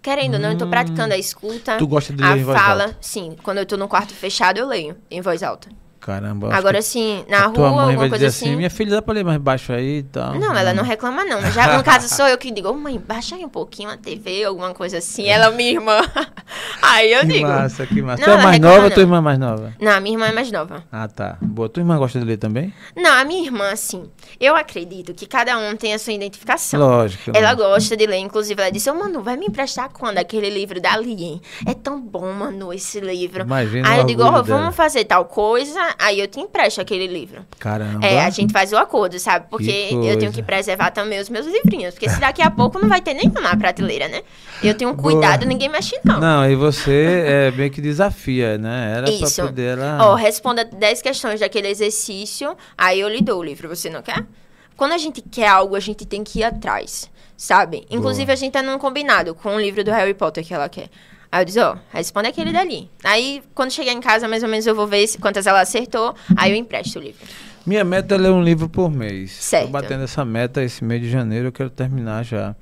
Querendo ou não, eu estou praticando a escuta. Tu gosta de ler a em voz fala, alta? Sim, quando eu estou no quarto fechado, eu leio em voz alta. Caramba. Agora sim, na rua, alguma coisa assim, assim. Minha filha dá pra ler mais baixo aí e tal. Não, ela não reclama, não. Já no caso sou eu que digo, oh, mãe, baixa aí um pouquinho a TV, alguma coisa assim. Ela é minha irmã. aí eu que digo. Que massa, que massa. Não, tu é mais nova ou tua irmã é mais nova? Não, a minha irmã é mais nova. Ah, tá. Boa. Tua irmã gosta de ler também? Não, a minha irmã, assim, eu acredito que cada um tem a sua identificação. Lógico. Ela gosta de ler, inclusive, ela disse, ô, oh, Manu, vai me emprestar quando aquele livro da Lien? É tão bom, Manu, esse livro. Imagina Aí eu digo, ó, oh, vamos fazer tal coisa, aí eu te empresto aquele livro. Caramba. É, a gente faz o acordo, sabe? Porque eu tenho que preservar também os meus livrinhos. Porque se daqui a pouco não vai ter nenhum na prateleira, né? Eu tenho cuidado, Boa. ninguém mexe, não. Não, e você é bem que desafia, né? Era Isso. pra poder ela... Ó, responda 10 questões daquele exercício, aí eu lhe dou o livro. Você não quer? Quando a gente quer algo, a gente tem que ir atrás, sabe? Inclusive, Boa. a gente tá num combinado com o livro do Harry Potter que ela quer. Aí eu disse, ó, oh, responde aquele dali. Aí, quando chegar em casa, mais ou menos eu vou ver quantas ela acertou, aí eu empresto o livro. Minha meta é ler um livro por mês. Certo. Tô batendo essa meta esse mês de janeiro, eu quero terminar já.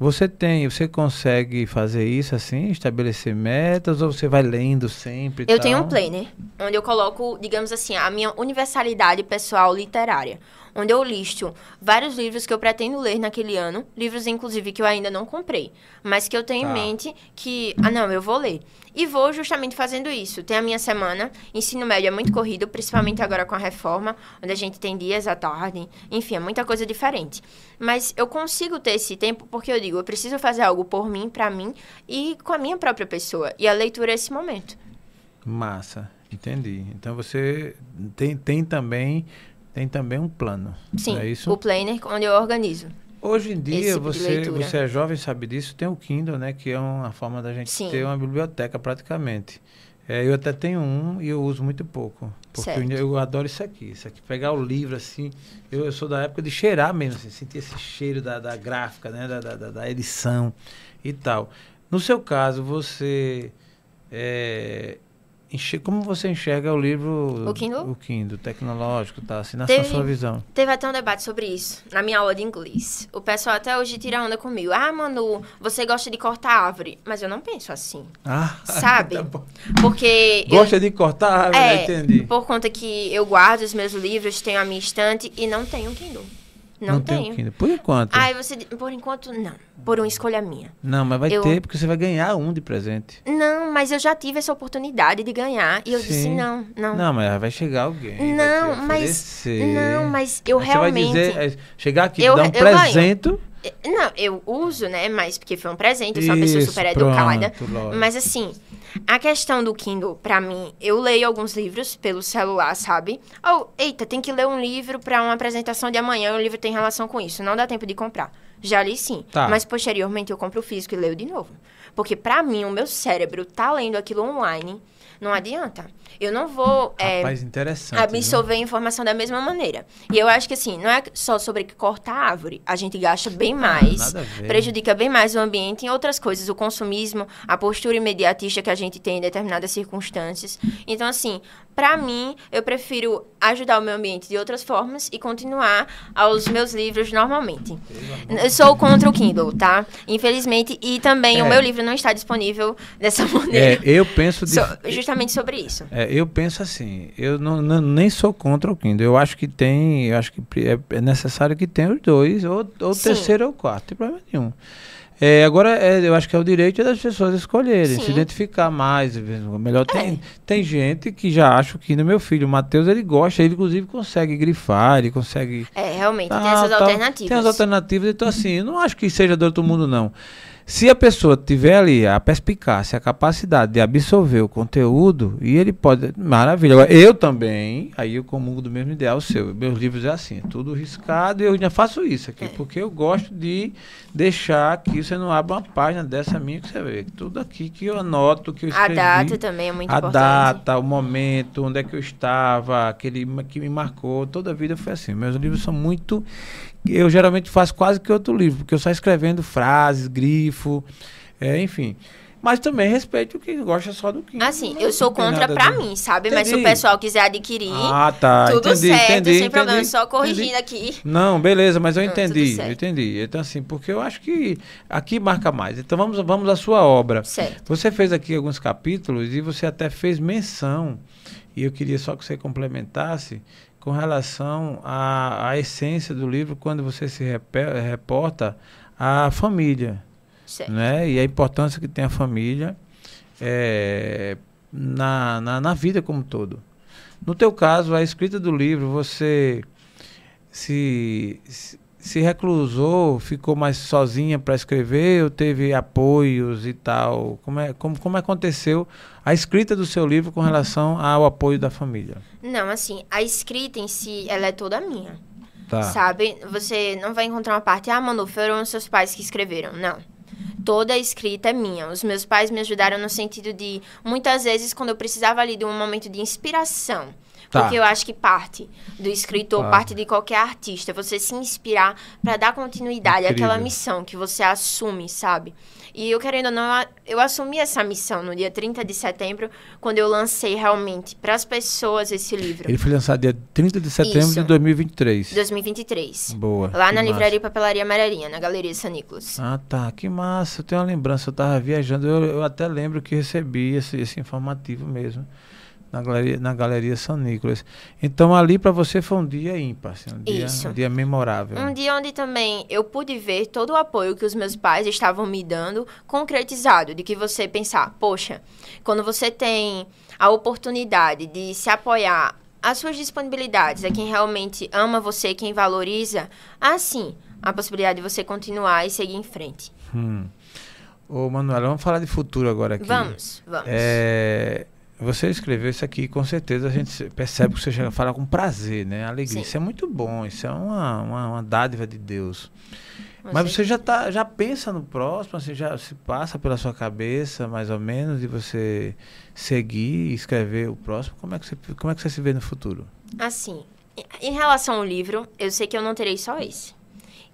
Você tem, você consegue fazer isso assim, estabelecer metas ou você vai lendo sempre? Eu tal? tenho um planner, onde eu coloco, digamos assim, a minha universalidade pessoal literária onde eu listo vários livros que eu pretendo ler naquele ano, livros inclusive que eu ainda não comprei, mas que eu tenho tá. em mente que, ah não, eu vou ler. E vou justamente fazendo isso. Tem a minha semana, ensino médio é muito corrido, principalmente agora com a reforma, onde a gente tem dias à tarde, enfim, é muita coisa diferente. Mas eu consigo ter esse tempo porque eu digo, eu preciso fazer algo por mim, para mim e com a minha própria pessoa. E a leitura é esse momento. Massa, entendi. Então você tem, tem também tem também um plano. Sim, é isso? o planner onde eu organizo. Hoje em dia, tipo você, você é jovem, sabe disso, tem o Kindle, né? Que é uma forma da gente Sim. ter uma biblioteca praticamente. É, eu até tenho um e eu uso muito pouco. Porque eu, eu, adoro isso aqui. Isso aqui, pegar o livro assim. Eu, eu sou da época de cheirar mesmo, assim, sentir esse cheiro da, da gráfica, né? Da, da, da, edição e tal. No seu caso, você é, como você enxerga o livro o Kindle, o Kindle tecnológico tá? Assim na teve, sua visão. teve até um debate sobre isso na minha aula de inglês. O pessoal até hoje tira onda comigo. Ah Manu você gosta de cortar árvore? Mas eu não penso assim ah, sabe? tá porque gosta eu, de cortar árvore? É, entendi. por conta que eu guardo os meus livros tenho a minha estante e não tenho Kindle Não, tem tenho. Por enquanto. Aí você. Por enquanto, não. Por uma escolha minha. Não, mas vai eu- ter, porque você vai ganhar um de presente. Não, mas eu já tive essa oportunidade de ganhar. E eu disse: Sim. não, não. Não, mas vai chegar alguém. Não, mas. Não, mas eu realmente. Você vai dizer, é, chegar aqui, Eu- dar um eu ganho. Não, eu uso, né? Mas porque foi um presente, eu sou uma pessoa Isso, super educada. pronto. Mas assim, a questão do Kindle, pra mim, eu leio alguns livros pelo celular, sabe? Ou, eita, tem que ler um livro pra uma apresentação de amanhã, o livro tem relação com isso. Não dá tempo de comprar. Já li sim. Tá. Mas posteriormente eu compro o físico e leio de novo. Porque pra mim, o meu cérebro tá lendo aquilo online, não adianta. Eu não vou. é, Rapaz, interessante. absorver a informação da mesma maneira. E eu acho que assim, não é só sobre cortar a árvore. A gente gasta bem mais, nada a ver. prejudica bem mais o ambiente em outras coisas, o consumismo, a postura imediatista que a gente tem em determinadas circunstâncias. Então, assim, pra mim, eu prefiro ajudar o meio ambiente de outras formas e continuar aos meus livros normalmente. Eu sou contra o Kindle, tá? Infelizmente, e também o É. meu livro não está disponível dessa É, maneira. eu penso de So- justamente sobre isso. É, eu penso assim, eu não, não- nem sou contra o Kindle. Eu acho que tem, eu acho que é, é necessário que tenha os dois, ou ou o terceiro ou o quarto, não tem problema nenhum. É, agora, é, eu acho que é o direito das pessoas escolherem, se Sim. identificar mais. Melhor tem, tem gente que já acha que no meu filho, o Matheus, ele gosta, ele inclusive consegue grifar, ele consegue É, realmente, tem essas tal. alternativas. Tem as alternativas, então assim, eu não acho que seja do outro mundo, não. Se a pessoa tiver ali a perspicácia, a capacidade de absorver o conteúdo, e ele pode. Maravilha. Agora, eu também, aí eu comungo do mesmo ideal seu. Meus livros é assim, é tudo riscado, e eu ainda faço isso aqui, porque eu gosto de deixar que você não abra uma página dessa minha que você vê. Tudo aqui que eu anoto, que eu A escrevi. data também é muito a importante. data, o momento, onde é que eu estava, aquele que me marcou, toda a vida foi assim. Meus livros são muito. Eu geralmente faço quase que outro livro, porque eu só escrevendo frases, grifo, é, enfim. Mas também respeito quem gosta só do Kindle. Assim, eu sou contra pra de- mim, sabe? Mas se o Entendi. pessoal quiser adquirir, Ah, tá. tudo entendi, certo, entendi, sem problema. entendi, Só corrigindo entendi. aqui. Não, beleza, mas eu Não, entendi, eu entendi. Então, assim, porque eu acho que aqui marca mais. Então, vamos, vamos à sua obra. Certo. Você fez aqui alguns capítulos e você até fez menção, e eu queria só que você complementasse, com relação à, à essência do livro, quando você se reporta à família, Certo. né? E a importância que tem a família é, na, na, na vida como um todo. No teu caso, a escrita do livro, você se, se, se reclusou, ficou mais sozinha para escrever ou teve apoios e tal? Como, é, como, como aconteceu a escrita do seu livro com relação ao apoio da família? Não, assim, a escrita em si, ela é toda minha. Tá. Sabe? Você não vai encontrar uma parte, ah, Manu, foram os seus pais que escreveram. Não. Toda a escrita é minha. Os meus pais me ajudaram no sentido de, muitas vezes, quando eu precisava ali de um momento de inspiração. Tá. Porque eu acho que parte do escritor, Claro. parte de qualquer artista, você se inspirar para dar continuidade àquela Incrível. missão que você assume, sabe? E eu querendo ou não, eu assumi essa missão no dia 30 de setembro, quando eu lancei realmente para as pessoas esse livro. Ele foi lançado dia 30 de setembro Isso. de 2023. 2023. Boa. Lá na massa. livraria Papelaria Amarelinha, na Galeria São Nicolas. Ah, tá. Que massa. Eu tenho uma lembrança. Eu tava viajando. Eu, eu até lembro que recebi esse, esse informativo mesmo. Na galeria, na galeria São Nicolas. Então, ali para você foi um dia ímpar. assim, um, dia, um dia memorável. Um dia onde também eu pude ver todo o apoio que os meus pais estavam me dando concretizado, de que você pensar, poxa, quando você tem a oportunidade de se apoiar as suas disponibilidades, a quem realmente ama você, quem valoriza, assim, a possibilidade de você continuar e seguir em frente. Hum. Ô, Manuela, vamos falar de futuro agora aqui. Vamos, vamos. É, você escreveu isso aqui, com certeza a gente percebe que você chega a falar com prazer, né? Alegria. Sim. Isso é muito bom, isso é uma, uma, uma dádiva de Deus. Mas Você- você já, tá, já pensa no próximo, assim, já se passa pela sua cabeça, mais ou menos, de você seguir e escrever o próximo? Como é, que você, como é que você se vê no futuro? Assim, em- em relação ao livro, eu sei que eu não terei só esse.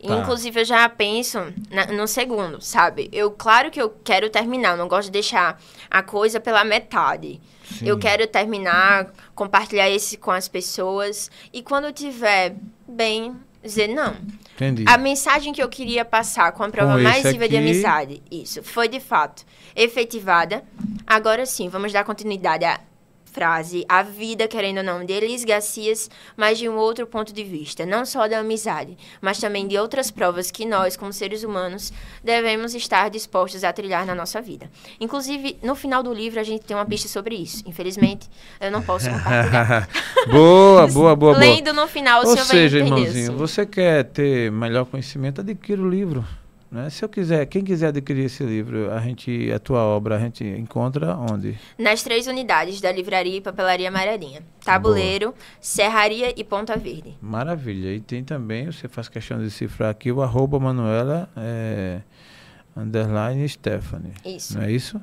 Tá. Inclusive, eu já penso na- no segundo, sabe? Eu, claro que eu quero terminar, eu não gosto de deixar a coisa pela metade. Sim. Eu quero terminar, compartilhar esse com as pessoas. E quando eu tiver bem, dizer não. Entendi. A mensagem que eu queria passar com a prova Com mais viva de aqui- amizade, isso, foi de fato efetivada. Agora sim, vamos dar continuidade a frase A Vida, querendo ou não, de Elis Garcias, mas de um outro ponto de vista, não só da amizade, mas também de outras provas que nós, como seres humanos, devemos estar dispostos a trilhar na nossa vida. Inclusive, no final do livro, a gente tem uma pista sobre isso. Infelizmente, eu não posso compartilhar. boa, boa, boa, Lendo no final, Ou o senhor seja, vai entender. irmãozinho, assim. você quer ter melhor conhecimento, adquira o livro. Né? Se eu quiser, quem quiser adquirir esse livro, a gente, a tua obra, a gente encontra onde? Nas três unidades da Livraria e Papelaria Amarelinha. Tabuleiro, Serraria e Ponta Verde. Maravilha. E tem também, você faz questão de cifrar aqui, o arroba Manuela é, underline Stephanie. Isso. Não é isso?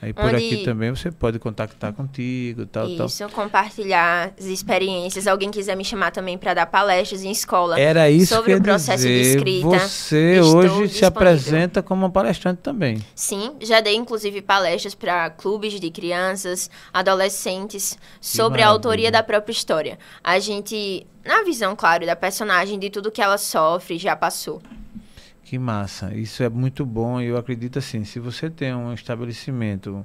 Aí por Onde- aqui também você pode contactar contigo, tal, tal. Isso, compartilhar as experiências. Alguém quiser me chamar também para dar palestras em escola. Era isso sobre o processo de dizer. escrita, Você hoje se disponível. apresenta como uma palestrante também. Sim, já dei inclusive palestras para clubes de crianças, adolescentes, sobre a autoria da própria história. A gente, na visão, claro, da personagem, de tudo que ela sofre, já passou. Que massa. Isso é muito bom e eu acredito assim, se você tem um estabelecimento,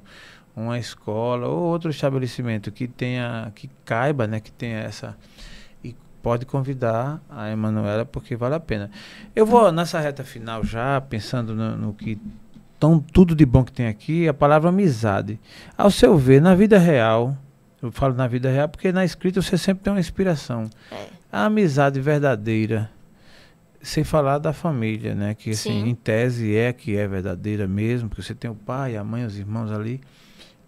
uma escola ou outro estabelecimento que tenha, que caiba, né, que tenha essa e pode convidar a Emanuela porque vale a pena. Eu vou nessa reta final já pensando no, no que tão tudo de bom que tem aqui, a palavra amizade. Ao seu ver, na vida real, eu falo na vida real porque na escrita você sempre tem uma inspiração. É. A amizade verdadeira, sem falar da família, né? Que assim, Sim. em tese é que é verdadeira mesmo, porque você tem o pai, a mãe, os irmãos ali,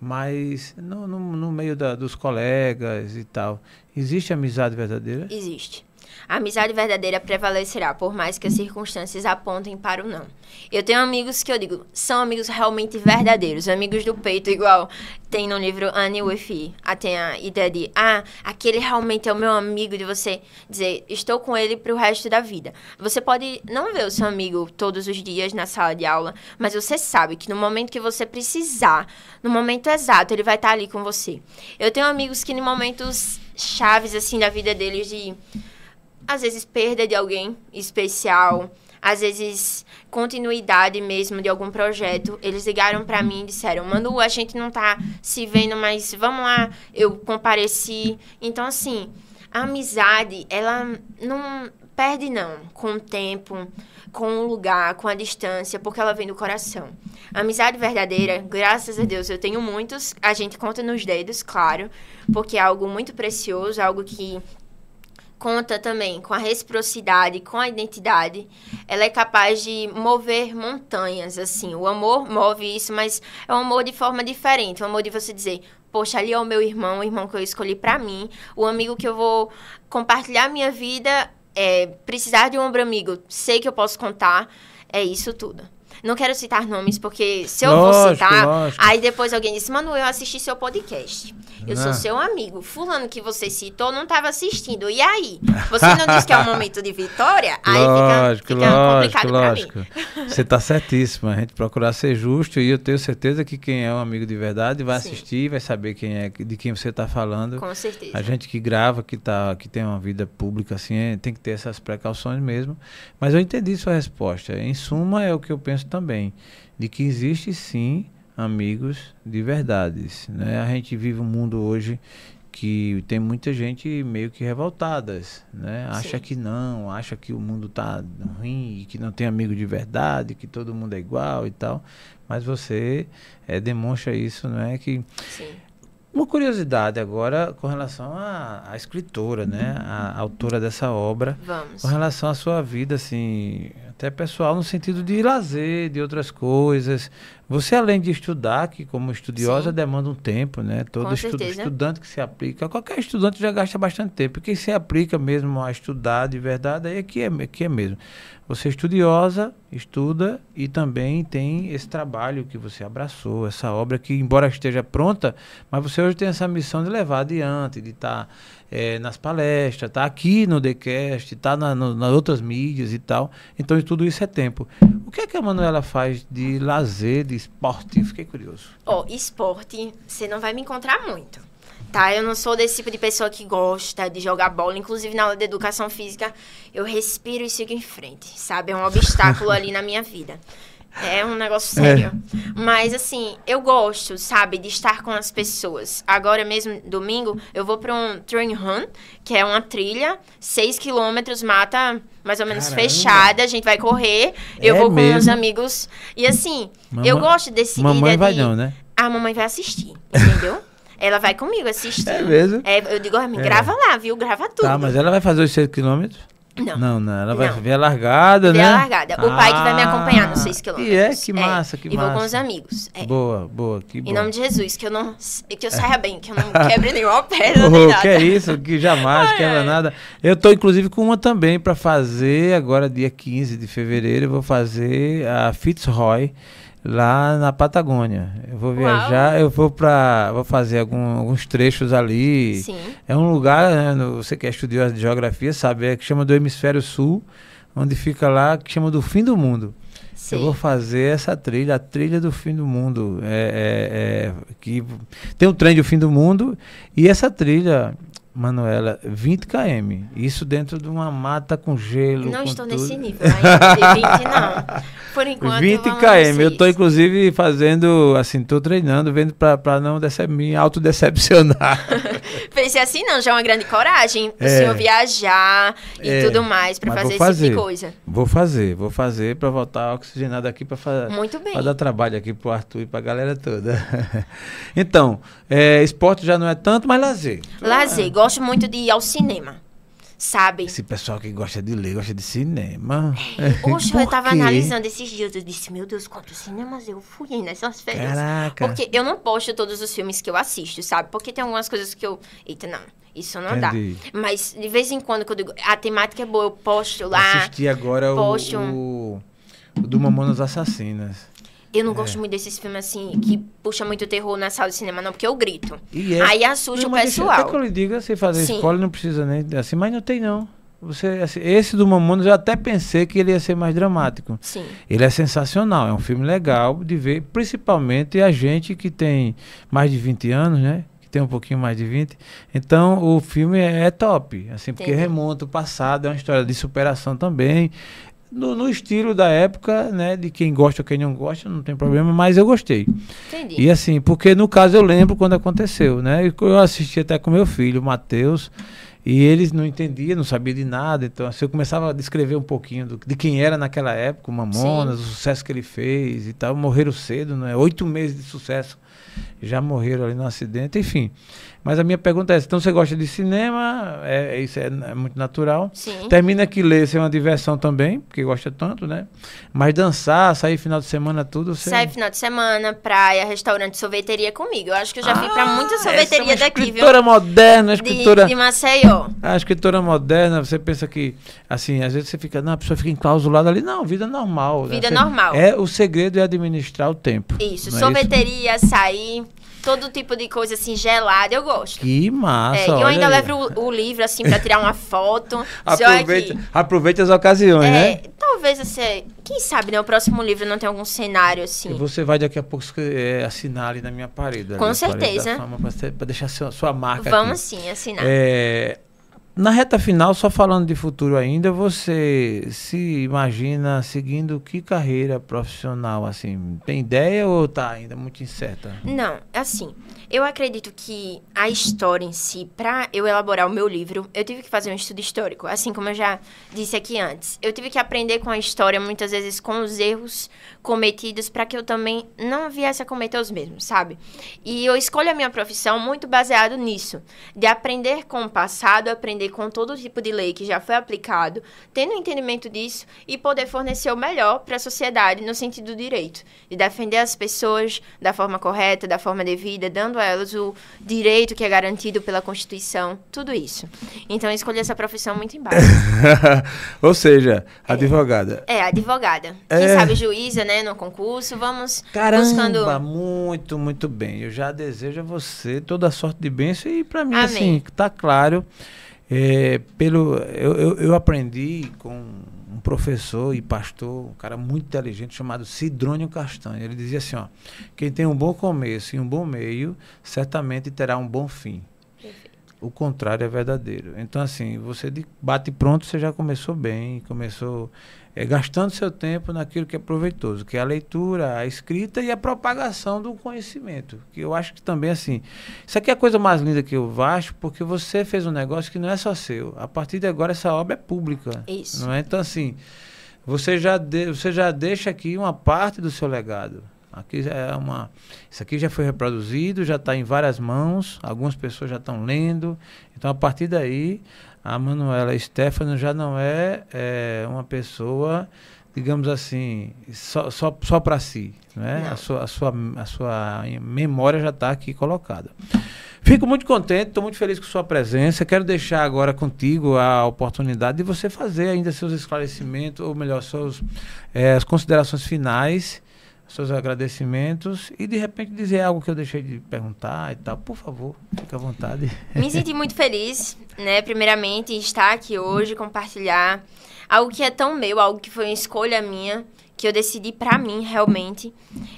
mas no, no, no meio da- dos colegas e tal, existe amizade verdadeira? Existe. A amizade verdadeira prevalecerá, por mais que as circunstâncias apontem para o não. Eu tenho amigos que eu digo, são amigos realmente verdadeiros, amigos do peito, igual tem no livro Annie with E. Ah, a ideia de, ah, aquele realmente é o meu amigo, de você dizer, estou com ele para o resto da vida. Você pode não ver o seu amigo todos os dias na sala de aula, mas você sabe que no momento que você precisar, no momento exato, ele vai estar ali com você. Eu tenho amigos que em momentos chaves, assim, da vida deles, de às vezes perda de alguém especial, às vezes continuidade mesmo de algum projeto. Eles ligaram pra mim e disseram: "Manu, a gente não tá se vendo, mas vamos lá, eu compareci". Então assim, a amizade, ela não perde não com o tempo, com o lugar, com a distância, porque ela vem do coração. A amizade verdadeira, graças a Deus, eu tenho muitos, a gente conta nos dedos, claro, porque é algo muito precioso, algo que conta também com a reciprocidade, com a identidade, ela é capaz de mover montanhas, assim. O amor move isso, mas é um amor de forma diferente. O amor de você dizer, poxa, ali é o meu irmão, o irmão que eu escolhi pra mim, o amigo que eu vou compartilhar minha vida, é, precisar de um ombro amigo, sei que eu posso contar, é isso tudo. Não quero citar nomes, porque se eu vou Lógico, citar, lógico. aí depois alguém disse, Manu, eu assisti seu podcast. Eu Não. sou seu amigo. Fulano que você citou não estava assistindo. E aí? Você não disse que é um momento de vitória? Aí lógico, fica, fica lógico, complicado pra mim. lógico. Você está certíssima. A gente procurar ser justo e eu tenho certeza que quem é um amigo de verdade vai Sim. assistir, vai saber quem é, de quem você está falando. Com certeza. A gente que grava, que, tá, que tem uma vida pública, assim, tem que ter essas precauções mesmo. Mas eu entendi sua resposta. Em suma, é o que eu penso também. De que existe sim amigos de verdades. Né? A gente vive um mundo hoje que tem muita gente meio que revoltadas, né? Acha Sim. que não, acha que o mundo tá ruim, que não tem amigo de verdade, que todo mundo é igual e tal. Mas você eh, demonstra isso, não é? Que Sim. uma curiosidade agora com relação à, à escritora, né? A autora dessa obra, Vamos. com relação à sua vida, assim, até pessoal, no sentido de lazer, de outras coisas. Você, além de estudar, que como estudiosa Sim. demanda um tempo, né? Todo estu- certeza. estudante que se aplica, qualquer estudante já gasta bastante tempo. E quem se aplica mesmo a estudar de verdade, aí é que é, é mesmo. Você é estudiosa, estuda e também tem esse trabalho que você abraçou, essa obra que, embora esteja pronta, mas você hoje tem essa missão de levar adiante, de estar nas palestras, estar aqui no TheCast, estar na, no- nas outras mídias e tal. Então, tudo isso é tempo. O que é que a Manuela faz de lazer, de esporte? Fiquei curioso. Ó, esporte, você não vai me encontrar muito. Tá? Eu não sou desse tipo de pessoa que gosta de jogar bola. Inclusive, na aula de educação física, eu respiro e sigo em frente, sabe? É um obstáculo ali na minha vida. É um negócio sério. É. Mas, assim, eu gosto, sabe, de estar com as pessoas. Agora mesmo, domingo, eu vou para um train run, que é uma trilha, 6 quilômetros, mata mais ou menos Caramba. fechada. A gente vai correr. Eu é vou mesmo? com os amigos. E, assim, eu gosto desse Mamãe vai de, não, né? A mamãe vai assistir, entendeu? Ela vai comigo assistir. É mesmo? É, eu digo, é. grava lá, viu? Grava tudo. Tá, mas ela vai fazer os 6 quilômetros? Não. Não, não. Ela vai não. ver a largada, ver né? Ver a largada. O ah, pai que vai me acompanhar nos 6 quilômetros. E é, que massa, é. que massa. E vou com os amigos. É. Boa, boa, que bom. Em nome de Jesus, que eu não que eu saia bem, que eu não quebre nenhuma pedra. oh, que é isso, que jamais ai, quebra nada. Eu tô, inclusive, com uma também para fazer, agora dia 15 de fevereiro, eu vou fazer a Fitzroy lá na Patagônia. Eu vou viajar, Uau. eu vou para, vou fazer algum, alguns trechos ali. Sim. É um lugar, né, no, você que é estudioso de geografia sabe, é que chama do hemisfério sul, onde fica lá que chama do fim do mundo. Sim. Eu vou fazer essa trilha, a trilha do fim do mundo. É, é, é, que tem o trem do fim do mundo e essa trilha Manuela, 20 km. Isso dentro de uma mata com gelo. Não com estou tudo. nesse nível ainda. 20 não. Por enquanto. 20 km. Eu estou, inclusive, fazendo, assim, estou treinando, vendo para não me autodecepcionar. Pensei assim, não, já é uma grande coragem. O é. senhor viajar e é. tudo mais para fazer, fazer, esse tipo de coisa. Vou fazer, vou fazer para voltar oxigenado aqui para fazer. Muito bem. Para dar trabalho aqui pro Arthur e para a galera toda. então, é, esporte já não é tanto, mas lazer. Lazer, gosto muito de ir ao cinema. Sabe? Esse pessoal que gosta de ler, gosta de cinema. É, Oxe, eu tava analisando esses dias, eu disse, meu Deus, quantos cinemas eu fui nessas férias. Caraca. Porque eu não posto todos os filmes que eu assisto, sabe? Porque tem algumas coisas que eu. Eita, não. Isso não Entendi. dá. Mas de vez em quando, quando eu digo, a temática é boa, eu posto lá. Assisti agora posto... o, o, do Mamonas Assassinas. Eu não é. gosto muito desses filmes assim, que puxa muito terror na sala de cinema, não, porque eu grito. É. Aí assusta não, o pessoal. Deixa, até que eu lhe diga, você fazer Sim. spoiler não precisa nem assim, mas não tem não. Você, assim, esse do Mamonas eu até pensei que ele ia ser mais dramático. Sim. Ele é sensacional, é um filme legal de ver, principalmente a gente que tem mais de 20 anos, né? Que tem um pouquinho mais de 20. Então o filme é, é top, assim, porque Entendi. remonta o passado, é uma história de superação também no, no, estilo da época, né? De quem gosta ou quem não gosta, não tem problema, mas eu gostei. Entendi. E assim, porque no caso eu lembro quando aconteceu, né? Eu assisti até com meu filho, o Matheus, e eles não entendiam, não sabiam de nada. Então, assim, eu começava a descrever um pouquinho do, de quem era naquela época, o Mamonas, Sim. o sucesso que ele fez e tal. Morreram cedo, né? Oito meses de sucesso. Já morreram ali no acidente, enfim. Mas a minha pergunta é: então você gosta de cinema? É, isso é, é muito natural. Sim. Termina que ler ser é uma diversão também, porque gosta tanto, né? Mas dançar, sair final de semana, tudo. Você... Sair final de semana, praia, restaurante, sorveteria comigo. Eu acho que eu já ah, fui pra muita sorveteria é daqui, viu? Escritora moderna, escritora. De, de Maceió. A escritora moderna, você pensa que, assim, às vezes você fica, não, a pessoa fica enclausulada ali. Não, vida normal. Vida né? normal. É, o segredo é administrar o tempo. Isso, sorveteria, é isso? sair todo tipo de coisa assim gelada, eu gosto. Que massa. É, eu ainda aí. levo o, o, livro assim para tirar uma foto. aproveite, aproveite as ocasiões, é, né? Talvez você, quem sabe, né, o próximo livro não tem algum cenário assim. E você vai daqui a pouco é, assinar ali na minha parede. Com certeza. Para deixar sua, sua marca Vamos aqui. sim assinar. É, na reta final, só falando de futuro ainda, você se imagina seguindo que carreira profissional, assim? Tem ideia ou tá ainda muito incerta? Não, assim, eu acredito que a história em si, para eu elaborar o meu livro, eu tive que fazer um estudo histórico, assim como eu já disse aqui antes. Eu tive que aprender com a história, muitas vezes com os erros cometidos, para que eu também não viesse a cometer os mesmos, sabe? E eu escolho a minha profissão muito baseado nisso, de aprender com o passado, aprender aprender com todo tipo de lei que já foi aplicado, tendo entendimento disso e poder fornecer o melhor para a sociedade no sentido do direito, de defender as pessoas da forma correta, da forma devida, dando a elas o direito que é garantido pela Constituição, tudo isso. Então, eu escolhi essa profissão muito embaixo. Ou seja, advogada. É, é advogada. É... Quem sabe juíza, né, no concurso, vamos Caramba, buscando... muito, muito bem. Eu já desejo a você toda a sorte de bênção e para mim, Amém. assim, tá claro é, pelo, eu, eu, eu, aprendi com um professor e pastor, um cara muito inteligente chamado Sidrônio Castanho. Ele dizia assim: ó, quem tem um bom começo e um bom meio, certamente terá um bom fim. o contrário é verdadeiro. Então, assim, você bate pronto, você já começou bem, começou é, gastando seu tempo naquilo que é proveitoso, que é a leitura, a escrita e a propagação do conhecimento. Que eu acho que também, assim, isso aqui é a coisa mais linda que eu acho, porque você fez um negócio que não é só seu. A partir de agora, essa obra é pública. Isso. Não é? Então, assim, você já, de, você já deixa aqui uma parte do seu legado. Aqui é uma, isso aqui já foi reproduzido, já está em várias mãos, algumas pessoas já estão lendo. Então, a partir daí, a Manuela Stefano já não é, é uma pessoa, digamos assim, só, só, só para si. Né? A, sua, a, sua, a sua memória já está aqui colocada. Fico muito contente, estou muito feliz com sua presença. Quero deixar agora contigo a oportunidade de você fazer ainda seus esclarecimentos, ou melhor, suas, é, as considerações finais seus agradecimentos e de repente dizer algo que eu deixei de perguntar e tal. Por favor, fique à vontade. Me senti muito feliz, né? Primeiramente, estar aqui hoje, compartilhar algo que é tão meu, algo que foi uma escolha minha, que eu decidi para mim realmente.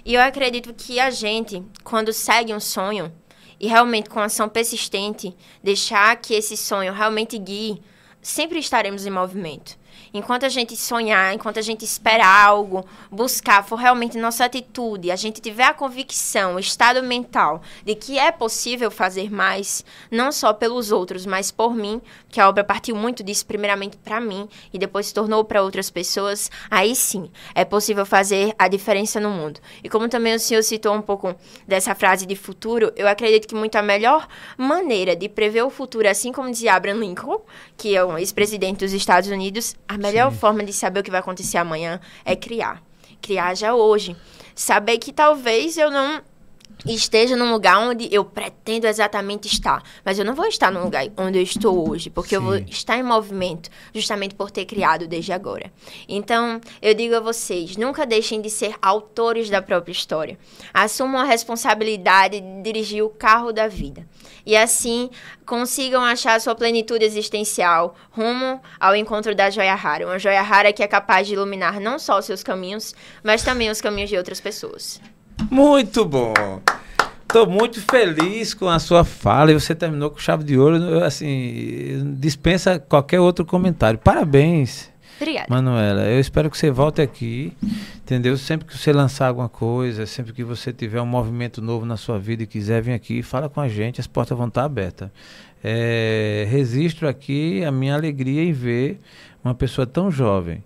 E eu acredito que a gente, quando segue um sonho e realmente com ação persistente, deixar que esse sonho realmente guie, sempre estaremos em movimento. Enquanto a gente sonhar, enquanto a gente esperar algo, buscar, for realmente nossa atitude, a gente tiver a convicção, o estado mental de que é possível fazer mais, não só pelos outros, mas por mim, que a obra partiu muito disso, primeiramente para mim e depois se tornou para outras pessoas, aí sim é possível fazer a diferença no mundo. E como também o senhor citou um pouco dessa frase de futuro, eu acredito que muito a melhor maneira de prever o futuro, assim como dizia Abraham Lincoln, que é um ex-presidente dos Estados Unidos, a melhor Sim. forma de saber o que vai acontecer amanhã é criar. Criar já hoje. Saber que talvez eu não esteja num lugar onde eu pretendo exatamente estar. Mas eu não vou estar no lugar onde eu estou hoje, porque Sim. eu vou estar em movimento, justamente por ter criado desde agora. Então, eu digo a vocês, nunca deixem de ser autores da própria história. Assumam a responsabilidade de dirigir o carro da vida. E assim, consigam achar a sua plenitude existencial rumo ao encontro da joia rara. Uma joia rara que é capaz de iluminar não só os seus caminhos, mas também os caminhos de outras pessoas. Muito bom. Estou muito feliz com a sua fala e você terminou com chave de ouro. Assim, dispensa qualquer outro comentário. Parabéns. Obrigada. Manuela, eu espero que você volte aqui, entendeu? Sempre que você lançar alguma coisa, sempre que você tiver um movimento novo na sua vida e quiser vir aqui, fala com a gente, as portas vão estar abertas. É, registro aqui a minha alegria em ver uma pessoa tão jovem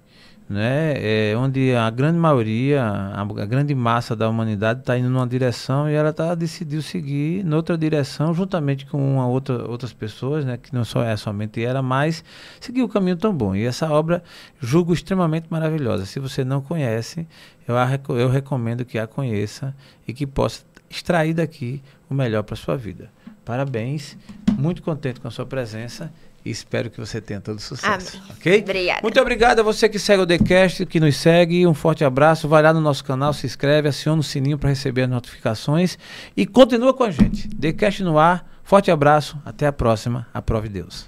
né, é, onde a grande maioria, a, a grande massa da humanidade está indo numa direção e ela tá, decidiu seguir noutra direção, juntamente com uma outra, outras pessoas, né, que não só é somente ela, mas seguiu o caminho tão bom. E essa obra julgo extremamente maravilhosa. Se você não conhece, eu, a, eu recomendo que a conheça e que possa extrair daqui o melhor para sua vida. Parabéns, muito contente com a sua presença e espero que você tenha todo sucesso. Amém. Ok? Obrigada. Muito obrigado a você que segue o TheCast, que nos segue. Um forte abraço. Vai lá no nosso canal, se inscreve, aciona o sininho para receber as notificações e continua com a gente. TheCast no ar. Forte abraço. Até a próxima. Aprove Deus.